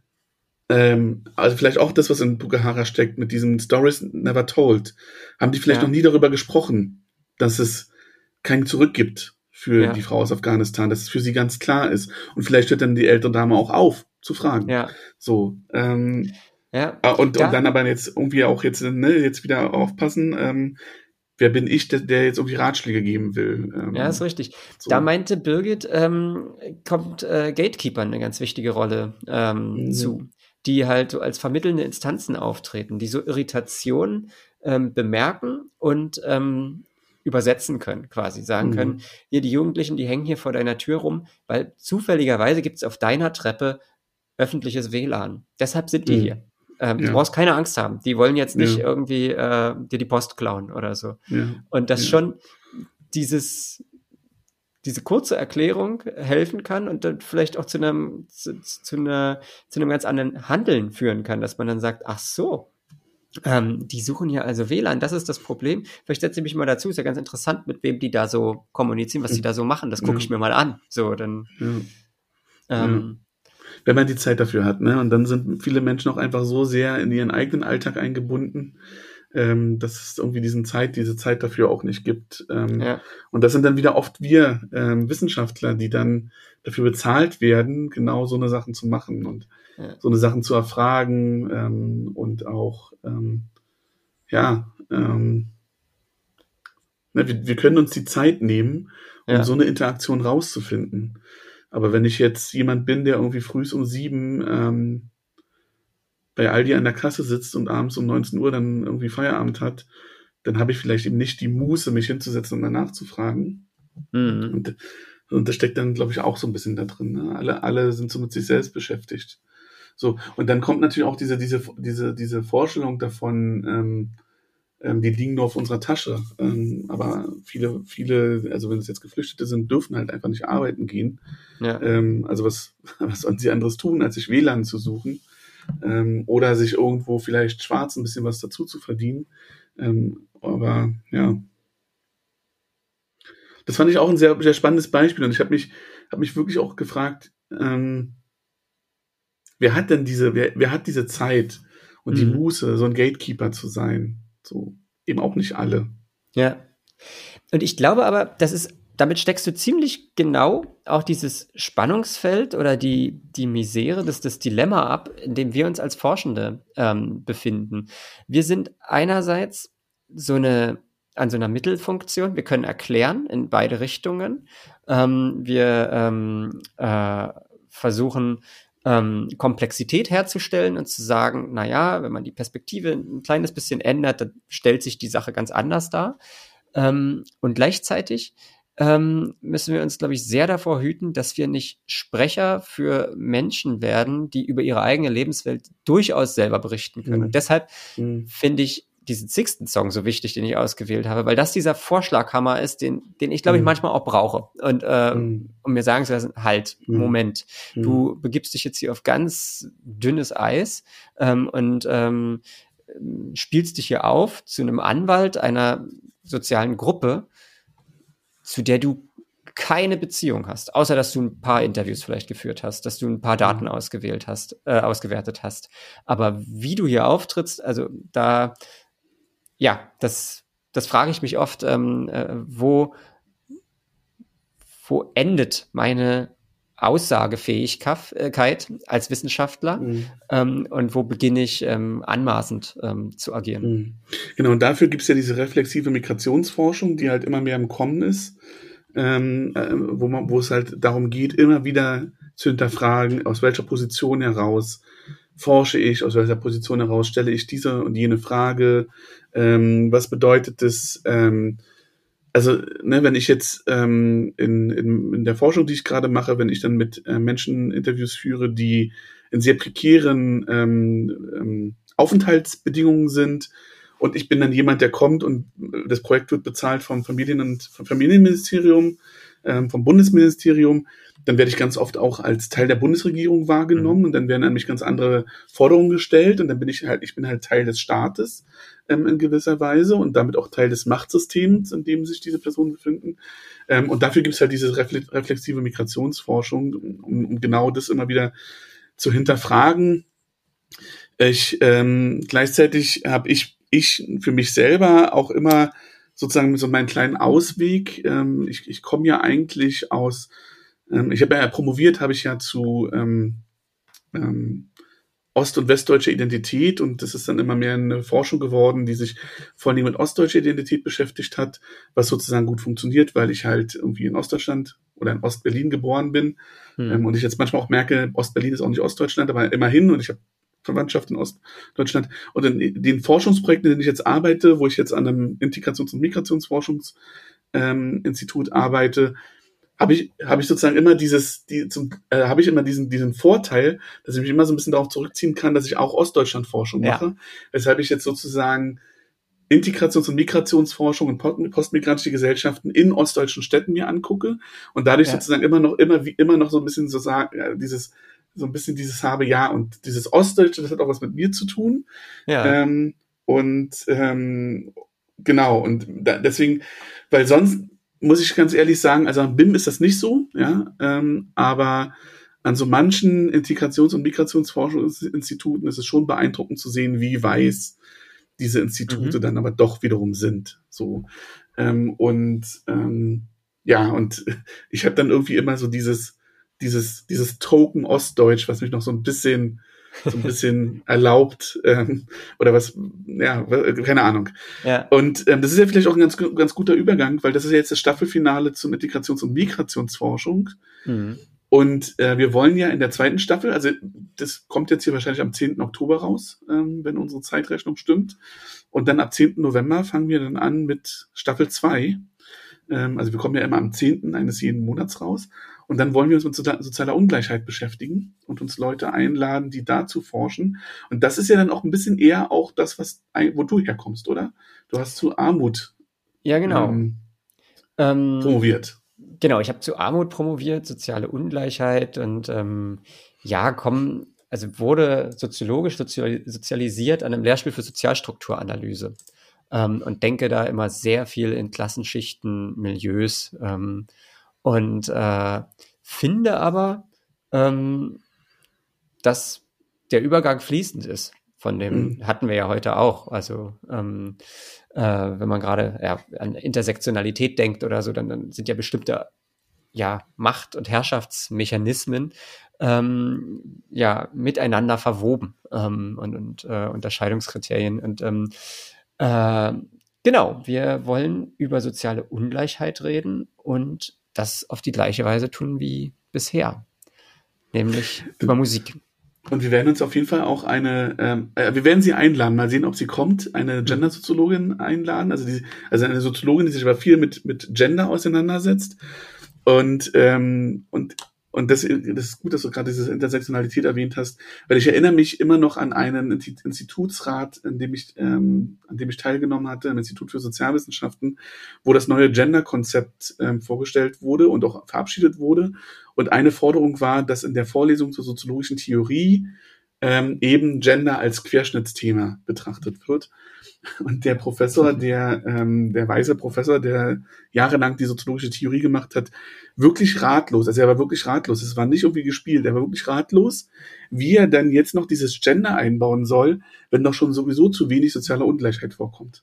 ähm, also vielleicht auch das, was in Bukahara steckt, mit diesen Stories never told. Haben die vielleicht ja. noch nie darüber gesprochen, dass es kein Zurück gibt für ja. die Frau aus Afghanistan, dass es für sie ganz klar ist. Und vielleicht hört dann die ältere Dame auch auf zu fragen. Ja. So. Ähm, ja. Ah, und, ja. und dann aber jetzt irgendwie auch jetzt, ne, jetzt wieder aufpassen, ähm, wer bin ich, der, jetzt irgendwie Ratschläge geben will. Ähm, ja, ist richtig. So. Da meinte Birgit, ähm, kommt äh, Gatekeeper eine ganz wichtige Rolle ähm, mhm. zu, die halt so als vermittelnde Instanzen auftreten, die so Irritationen ähm, bemerken und ähm, übersetzen können, quasi sagen mhm. können, hier die Jugendlichen, die hängen hier vor deiner Tür rum, weil zufälligerweise gibt es auf deiner Treppe öffentliches WLAN. Deshalb sind die mhm. hier. Ähm, ja. Du brauchst keine Angst haben. Die wollen jetzt nicht ja. irgendwie äh, dir die Post klauen oder so. Ja. Und das schon dieses, diese kurze Erklärung helfen kann und dann vielleicht auch zu einem, zu, zu, einer, zu einem ganz anderen Handeln führen kann, dass man dann sagt, ach so, ähm, die suchen hier also WLAN, das ist das Problem. Vielleicht setze ich mich mal dazu, ist ja ganz interessant, mit wem die da so kommunizieren, was die da so machen. Das gucke ja. ich mir mal an. So, dann. Ja. Ähm, Wenn man die Zeit dafür hat, ne? Und dann sind viele Menschen auch einfach so sehr in ihren eigenen Alltag eingebunden, ähm, dass es irgendwie diesen Zeit, diese Zeit dafür auch nicht gibt. Ähm, ja. Und das sind dann wieder oft wir ähm, Wissenschaftler, die dann dafür bezahlt werden, genau so eine Sachen zu machen. Und ja. so eine Sachen zu erfragen ähm, und auch, ähm, ja, ähm, ne, wir, wir können uns die Zeit nehmen, um ja. so eine Interaktion rauszufinden. Aber wenn ich jetzt jemand bin, der irgendwie früh um sieben ähm, bei Aldi an der Kasse sitzt und abends um 19 Uhr dann irgendwie Feierabend hat, dann habe ich vielleicht eben nicht die Muße, mich hinzusetzen und danach zu fragen. Mhm. Und, und das steckt dann, glaube ich, auch so ein bisschen da drin. Ne? Alle, alle sind so mit sich selbst beschäftigt. So, und dann kommt natürlich auch diese, diese, diese, diese Vorstellung davon, ähm, ähm, die liegen nur auf unserer Tasche. Ähm, aber viele, viele, also wenn es jetzt Geflüchtete sind, dürfen halt einfach nicht arbeiten gehen. Ja. Ähm, also was, was sollen sie anderes tun, als sich WLAN zu suchen? Ähm, oder sich irgendwo vielleicht schwarz ein bisschen was dazu zu verdienen. Ähm, aber ja. Das fand ich auch ein sehr, sehr spannendes Beispiel und ich habe mich, hab mich wirklich auch gefragt, ähm, wer hat denn diese, wer, wer hat diese Zeit und mhm. die Muße, so ein Gatekeeper zu sein? So, eben auch nicht alle. Ja. Und ich glaube aber, das ist, damit steckst du ziemlich genau auch dieses Spannungsfeld oder die, die Misere, das, das Dilemma ab, in dem wir uns als Forschende ähm, befinden. Wir sind einerseits so eine an so einer Mittelfunktion. Wir können erklären in beide Richtungen. Ähm, wir ähm, äh, versuchen, ähm, Komplexität herzustellen und zu sagen, na ja, wenn man die Perspektive ein kleines bisschen ändert, dann stellt sich die Sache ganz anders dar. Ähm, und gleichzeitig ähm, müssen wir uns, glaube ich, sehr davor hüten, dass wir nicht Sprecher für Menschen werden, die über ihre eigene Lebenswelt durchaus selber berichten können. Mhm. Und deshalb mhm. finde ich diesen Sixten Song so wichtig, den ich ausgewählt habe, weil das dieser Vorschlaghammer ist, den, den ich glaube ich mhm. manchmal auch brauche. Und äh, mhm. um mir sagen zu lassen, halt, mhm. Moment, mhm. du begibst dich jetzt hier auf ganz dünnes Eis ähm, und ähm, spielst dich hier auf zu einem Anwalt einer sozialen Gruppe, zu der du keine Beziehung hast, außer dass du ein paar Interviews vielleicht geführt hast, dass du ein paar Daten mhm. ausgewählt hast, äh, ausgewertet hast. Aber wie du hier auftrittst, also da, ja, das, das frage ich mich oft, ähm, äh, wo, wo endet meine Aussagefähigkeit als Wissenschaftler mhm. ähm, und wo beginne ich ähm, anmaßend ähm, zu agieren. Mhm. Genau, und dafür gibt es ja diese reflexive Migrationsforschung, die halt immer mehr im Kommen ist, ähm, äh, wo, man, wo es halt darum geht, immer wieder zu hinterfragen, aus welcher Position heraus forsche ich, aus welcher Position heraus stelle ich diese und jene Frage, ähm, was bedeutet es, ähm, also ne, wenn ich jetzt ähm, in, in, in der Forschung, die ich gerade mache, wenn ich dann mit äh, Menschen Interviews führe, die in sehr prekären ähm, ähm, Aufenthaltsbedingungen sind und ich bin dann jemand, der kommt und das Projekt wird bezahlt vom Familien- und vom Familienministerium, ähm, vom Bundesministerium, dann werde ich ganz oft auch als Teil der Bundesregierung wahrgenommen mhm. und dann werden an mich ganz andere Forderungen gestellt und dann bin ich halt, ich bin halt Teil des Staates ähm, in gewisser Weise und damit auch Teil des Machtsystems, in dem sich diese Personen befinden. Ähm, und dafür gibt es halt diese reflexive Migrationsforschung, um, um genau das immer wieder zu hinterfragen. Ich ähm, gleichzeitig habe ich ich für mich selber auch immer sozusagen so meinen kleinen Ausweg. Ähm, ich ich komme ja eigentlich aus, ähm, ich habe ja promoviert, habe ich ja zu ähm, ähm, ost- und westdeutsche Identität und das ist dann immer mehr eine Forschung geworden, die sich vor allem mit ostdeutscher Identität beschäftigt hat, was sozusagen gut funktioniert, weil ich halt irgendwie in Ostdeutschland oder in Ostberlin geboren bin hm. ähm, und ich jetzt manchmal auch merke, Ostberlin ist auch nicht Ostdeutschland, aber immerhin und ich habe Verwandtschaft in Ostdeutschland und in den Forschungsprojekten, in denen ich jetzt arbeite, wo ich jetzt an einem Integrations- und Migrationsforschungsinstitut ähm, arbeite, habe ich, habe ich sozusagen immer dieses, die, zum, äh, habe ich immer diesen, diesen Vorteil, dass ich mich immer so ein bisschen darauf zurückziehen kann, dass ich auch Ostdeutschland-Forschung mache. Ja. Weshalb ich jetzt sozusagen Integrations- und Migrationsforschung und postmigrantische Gesellschaften in ostdeutschen Städten mir angucke und dadurch ja. sozusagen immer noch, immer wie immer noch so ein bisschen so sagen, ja, dieses, so ein bisschen dieses habe, ja, und dieses Ostdeutsche, das hat auch was mit mir zu tun. Ja. Ähm, und ähm, genau, und da, deswegen, weil sonst muss ich ganz ehrlich sagen, also am BIM ist das nicht so, ja, ähm, aber an so manchen Integrations- und Migrationsforschungsinstituten ist es schon beeindruckend zu sehen, wie weiß diese Institute mhm. dann aber doch wiederum sind. So ähm, und ähm, ja, und ich habe dann irgendwie immer so dieses dieses dieses Token Ostdeutsch, was mich noch so ein bisschen so ein bisschen erlaubt ähm, oder was, ja, keine Ahnung. Ja. Und ähm, das ist ja vielleicht auch ein ganz, ganz guter Übergang, weil das ist ja jetzt das Staffelfinale zum Integrations- und Migrationsforschung. Mhm. Und äh, wir wollen ja in der zweiten Staffel, also das kommt jetzt hier wahrscheinlich am 10. Oktober raus, ähm, wenn unsere Zeitrechnung stimmt. Und dann ab 10. November fangen wir dann an mit Staffel 2. Ähm, also wir kommen ja immer am 10. eines jeden Monats raus. Und dann wollen wir uns mit sozialer Ungleichheit beschäftigen und uns Leute einladen, die dazu forschen. Und das ist ja dann auch ein bisschen eher auch das, was wo du herkommst, oder? Du hast zu Armut ja, genau. Ähm, ähm, promoviert. Genau, ich habe zu Armut promoviert, soziale Ungleichheit und ähm, ja, komm, also wurde soziologisch sozialisiert an einem Lehrspiel für Sozialstrukturanalyse ähm, und denke da immer sehr viel in Klassenschichten, Milieus. Und äh, finde aber, ähm, dass der Übergang fließend ist. Von dem mhm. hatten wir ja heute auch. Also ähm, äh, wenn man gerade ja, an Intersektionalität denkt oder so, dann, dann sind ja bestimmte ja, Macht- und Herrschaftsmechanismen ähm, ja miteinander verwoben ähm, und, und äh, Unterscheidungskriterien. Und ähm, äh, Genau, wir wollen über soziale Ungleichheit reden und das auf die gleiche Weise tun wie bisher, nämlich über Musik. Und wir werden uns auf jeden Fall auch eine, ähm, äh, wir werden sie einladen, mal sehen, ob sie kommt, eine Gender-Soziologin einladen, also die, also eine Soziologin, die sich aber viel mit mit Gender auseinandersetzt. Und ähm, und und das, das ist gut, dass du gerade diese Intersektionalität erwähnt hast, weil ich erinnere mich immer noch an einen Institutsrat, an dem ich, ähm, an dem ich teilgenommen hatte, im Institut für Sozialwissenschaften, wo das neue Gender-Konzept ähm, vorgestellt wurde und auch verabschiedet wurde. Und eine Forderung war, dass in der Vorlesung zur soziologischen Theorie ähm, eben Gender als Querschnittsthema betrachtet wird. Und der Professor, der, ähm, der weise Professor, der jahrelang die soziologische Theorie gemacht hat, wirklich ratlos. Also er war wirklich ratlos. Es war nicht irgendwie gespielt. Er war wirklich ratlos, wie er dann jetzt noch dieses Gender einbauen soll, wenn doch schon sowieso zu wenig soziale Ungleichheit vorkommt.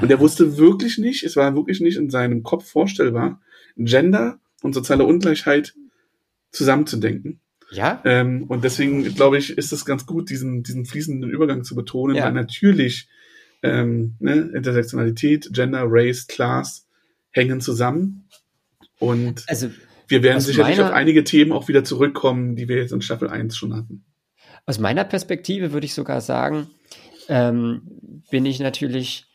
Und er wusste wirklich nicht, es war wirklich nicht in seinem Kopf vorstellbar, Gender und soziale Ungleichheit zusammenzudenken. Ja. Ähm, und deswegen, glaube ich, ist es ganz gut, diesen, diesen fließenden Übergang zu betonen, ja. weil natürlich ähm, ne, Intersektionalität, Gender, Race, Class hängen zusammen. Und also, wir werden sicherlich meiner, auf einige Themen auch wieder zurückkommen, die wir jetzt in Staffel 1 schon hatten. Aus meiner Perspektive würde ich sogar sagen, ähm, bin ich natürlich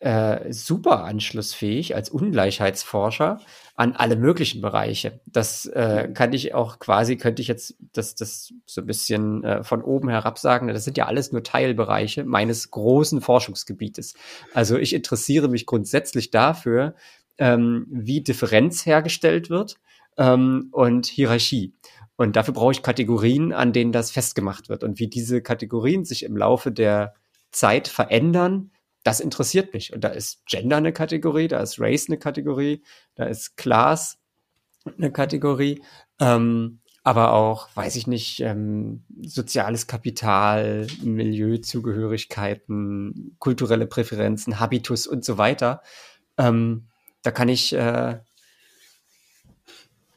äh, super anschlussfähig als Ungleichheitsforscher an alle möglichen Bereiche. Das äh, kann ich auch quasi, könnte ich jetzt das, das so ein bisschen äh, von oben herab sagen. Das sind ja alles nur Teilbereiche meines großen Forschungsgebietes. Also ich interessiere mich grundsätzlich dafür, ähm, wie Differenz hergestellt wird ähm, und Hierarchie. Und dafür brauche ich Kategorien, an denen das festgemacht wird und wie diese Kategorien sich im Laufe der Zeit verändern, das interessiert mich. Und da ist Gender eine Kategorie, da ist Race eine Kategorie, da ist Class eine Kategorie, ähm, aber auch, weiß ich nicht, ähm, soziales Kapital, Milieuzugehörigkeiten, kulturelle Präferenzen, Habitus und so weiter. Ähm, da kann ich äh,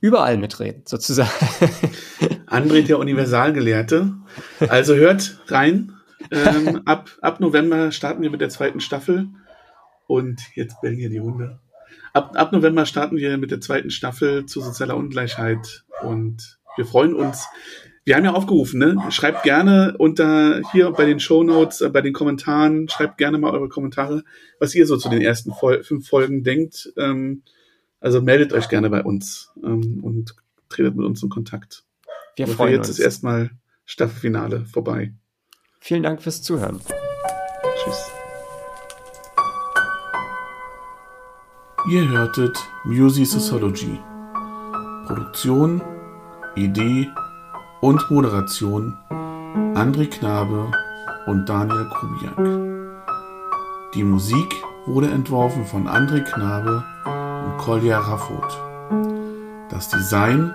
überall mitreden, sozusagen. André, der Universalgelehrte. Also hört rein, ähm, ab, ab November starten wir mit der zweiten Staffel. Und jetzt bellen hier die Hunde. Ab, ab November starten wir mit der zweiten Staffel zu sozialer Ungleichheit. Und wir freuen uns. Wir haben ja aufgerufen, ne? Schreibt gerne unter hier bei den Show Notes, äh, bei den Kommentaren, schreibt gerne mal eure Kommentare, was ihr so zu den ersten Fol fünf Folgen denkt. Ähm, also meldet euch gerne bei uns ähm, und tretet mit uns in Kontakt. Wir freuen jetzt uns. ist erstmal Staffelfinale vorbei. Vielen Dank fürs Zuhören. Tschüss. Ihr hörtet Music Sociology. Produktion, Idee und Moderation André Knabe und Daniel Kubiak. Die Musik wurde entworfen von André Knabe und Kolja Raffot. Das Design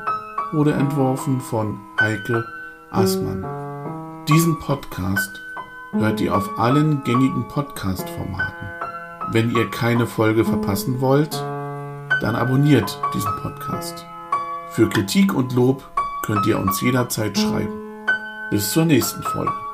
wurde entworfen von Heike Aßmann. Diesen Podcast hört ihr auf allen gängigen Podcast-Formaten. Wenn ihr keine Folge verpassen wollt, dann abonniert diesen Podcast. Für Kritik und Lob könnt ihr uns jederzeit schreiben. Bis zur nächsten Folge.